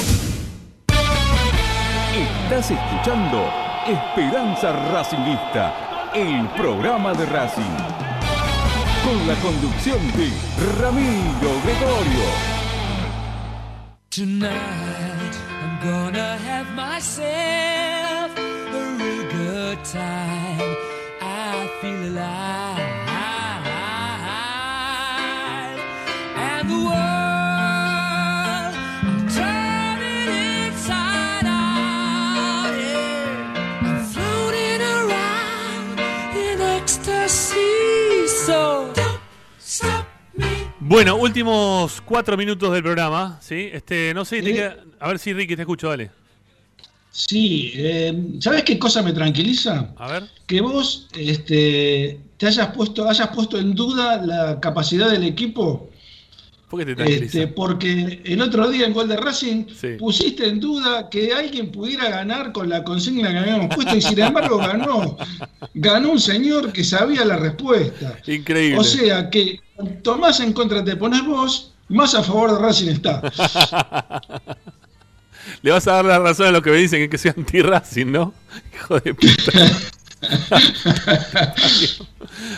Estás escuchando Esperanza Racingista, el programa de Racing. Con la conducción de Ramiro Gregorio. Tonight I'm gonna have myself a real good time. I feel alive. And the world, Bueno, últimos cuatro minutos del programa, ¿sí? Este, no sé, te queda- a ver si Ricky te escucho, dale. Sí, eh, ¿sabes qué cosa me tranquiliza? A ver. Que vos este, te hayas puesto, hayas puesto en duda la capacidad del equipo. ¿Por qué te tranquiliza? Este, porque el otro día en Gol de Racing Sí. pusiste en duda que alguien pudiera ganar con la consigna que habíamos puesto y sin embargo ganó. Ganó un señor que sabía la respuesta. Increíble. O sea que cuanto más en contra te pones vos, más a favor de Racing está. [LAUGHS] Le vas a dar la razón a los que me dicen que, que soy anti-Racing, ¿no? [LAUGHS] Hijo de puta. [LAUGHS]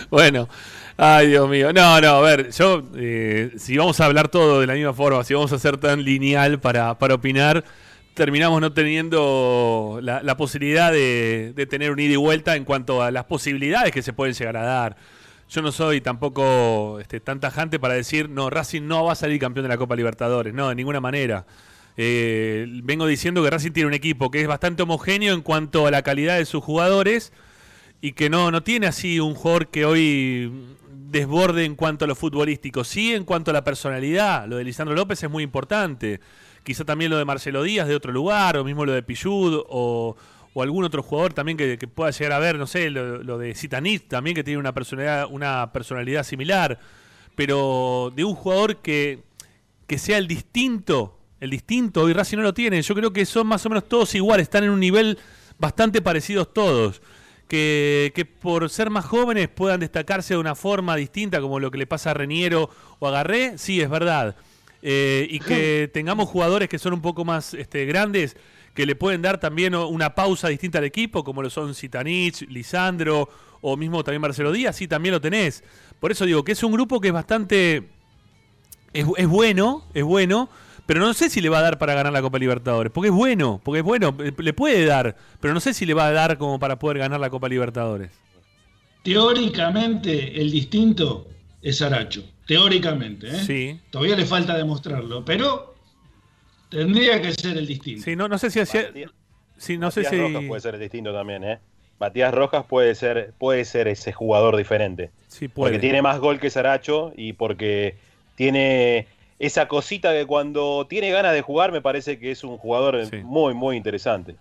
bueno, ay Dios mío. No, no, a ver, yo, eh, si vamos a hablar todo de la misma forma, si vamos a ser tan lineal para, para opinar, terminamos no teniendo la, la posibilidad de, de tener un ida y vuelta en cuanto a las posibilidades que se pueden llegar a dar. Yo no soy tampoco este, tan tajante para decir, no, Racing no va a salir campeón de la Copa Libertadores, no, de ninguna manera. Eh, vengo diciendo que Racing tiene un equipo que es bastante homogéneo en cuanto a la calidad de sus jugadores y que no, no tiene así un jugador que hoy desborde en cuanto a lo futbolístico, sí en cuanto a la personalidad. Lo de Lisandro López es muy importante. Quizá también lo de Marcelo Díaz de otro lugar, o mismo lo de Pillud, o, o algún otro jugador también que, pueda llegar a ver, no sé, lo, lo de Zitanit también que tiene una personalidad, una personalidad similar. Pero de un jugador que, que sea el distinto, el distinto, hoy Racing no lo tiene. Yo creo que son más o menos todos iguales, están en un nivel bastante parecidos todos. Que, que por ser más jóvenes puedan destacarse de una forma distinta, como lo que le pasa a Reniero o a Garré, sí, es verdad. Eh, y que tengamos jugadores que son un poco más este, grandes, que le pueden dar también una pausa distinta al equipo, como lo son Zitanich, Lisandro o mismo también Marcelo Díaz, sí, también lo tenés. Por eso digo que es un grupo que es bastante es, es bueno, es bueno, pero no sé si le va a dar para ganar la Copa Libertadores. Porque es bueno, porque es bueno, eh, le puede dar, pero no sé si le va a dar como para poder ganar la Copa Libertadores. Teóricamente, el distinto es Aracho. Teóricamente, ¿eh? Sí. Todavía le falta demostrarlo, pero tendría que ser el distinto. Sí, no, no sé si hacía. Sí, no sé Matías si. Rojas puede ser distinto también, ¿eh? Matías Rojas puede ser, puede ser ese jugador diferente. Sí, puede. Porque tiene más gol que Saracho y porque tiene esa cosita que cuando tiene ganas de jugar me parece que es un jugador muy, muy interesante.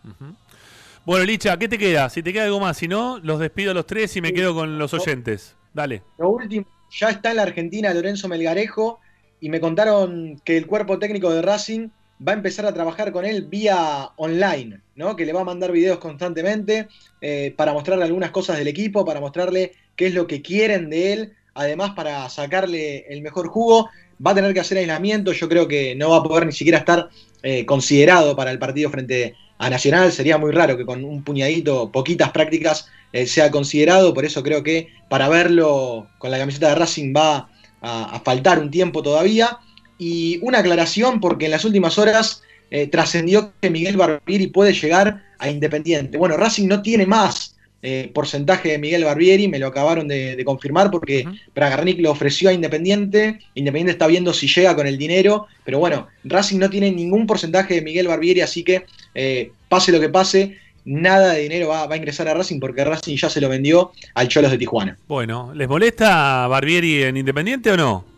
Bueno, Licha, ¿qué te queda? Si te queda algo más, si no, los despido a los tres y me quedo con los oyentes. Dale. Lo último, ya está en la Argentina Lorenzo Melgarejo y me contaron que el cuerpo técnico de Racing va a empezar a trabajar con él vía online, ¿no? Que le va a mandar videos constantemente eh, para mostrarle algunas cosas del equipo, para mostrarle qué es lo que quieren de él, además para sacarle el mejor jugo. Va a tener que hacer aislamiento, yo creo que no va a poder ni siquiera estar eh, considerado para el partido frente a Nacional. Sería muy raro que con un puñadito, poquitas prácticas, eh, sea considerado. Por eso creo que para verlo con la camiseta de Racing va a, a faltar un tiempo todavía. Y una aclaración, porque en las últimas horas eh, trascendió que Miguel Barbieri puede llegar a Independiente. Bueno, Racing no tiene más eh, porcentaje de Miguel Barbieri, me lo acabaron de, de confirmar porque Bragarnik lo ofreció a Independiente. Independiente está viendo si llega con el dinero, pero bueno, Racing no tiene ningún porcentaje de Miguel Barbieri, así que eh, pase lo que pase, nada de dinero va, va a ingresar a Racing porque Racing ya se lo vendió al Cholos de Tijuana. Bueno, ¿les molesta Barbieri en Independiente o no?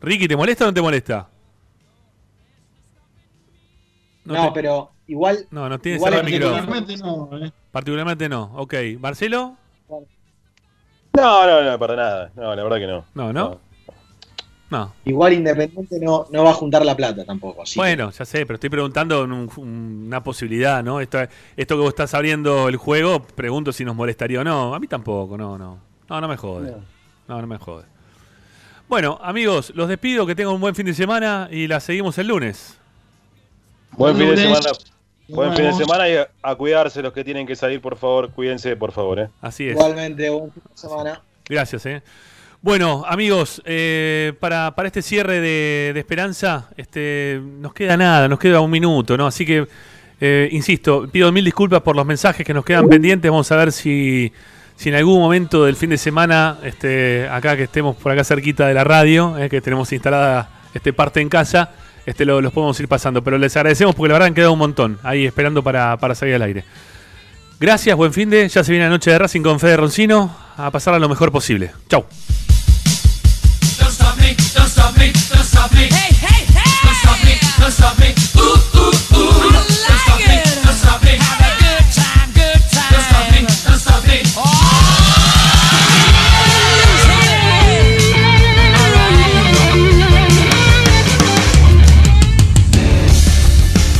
Ricky, ¿te molesta o no te molesta? No, te- pero igual. No, no tiene igual cerrado el micrófono. Particularmente no, eh. Particularmente no. Ok. ¿Marcelo? No, no, no, para nada. No, la verdad que no. No, ¿no? No. Igual Independiente no, no va a juntar la plata tampoco. Así que- Bueno, ya sé, pero estoy preguntando en un- una posibilidad, ¿no? Esto, esto que vos estás abriendo el juego, pregunto si nos molestaría o no. A mí tampoco, no, no. No, no me jode. No, no me jode. Bueno, amigos, los despido, que tengan un buen fin de semana y la seguimos el lunes. Buen fin de semana. Buen fin de semana y a, a cuidarse los que tienen que salir, por favor. Cuídense, por favor, eh. Así es. Igualmente, buen fin de semana. Gracias, eh. Bueno, amigos, eh, para, para este cierre de, de Esperanza, este, nos queda nada, nos queda un minuto, ¿no? Así que, eh, insisto, pido mil disculpas por los mensajes que nos quedan pendientes. Vamos a ver si, si en algún momento del fin de semana, este, acá que estemos por acá cerquita de la radio, eh, que tenemos instalada este parte en casa, este, lo- los podemos ir pasando. Pero les agradecemos porque la verdad han quedado un montón ahí esperando para, para salir al aire. Gracias, buen fin de. Ya se viene la noche de Racing con Fede Roncino. A pasarla lo mejor posible. Chau. Don't stop me, don't stop me, don't stop me. Hey, hey, hey! Don't stop me, don't stop me.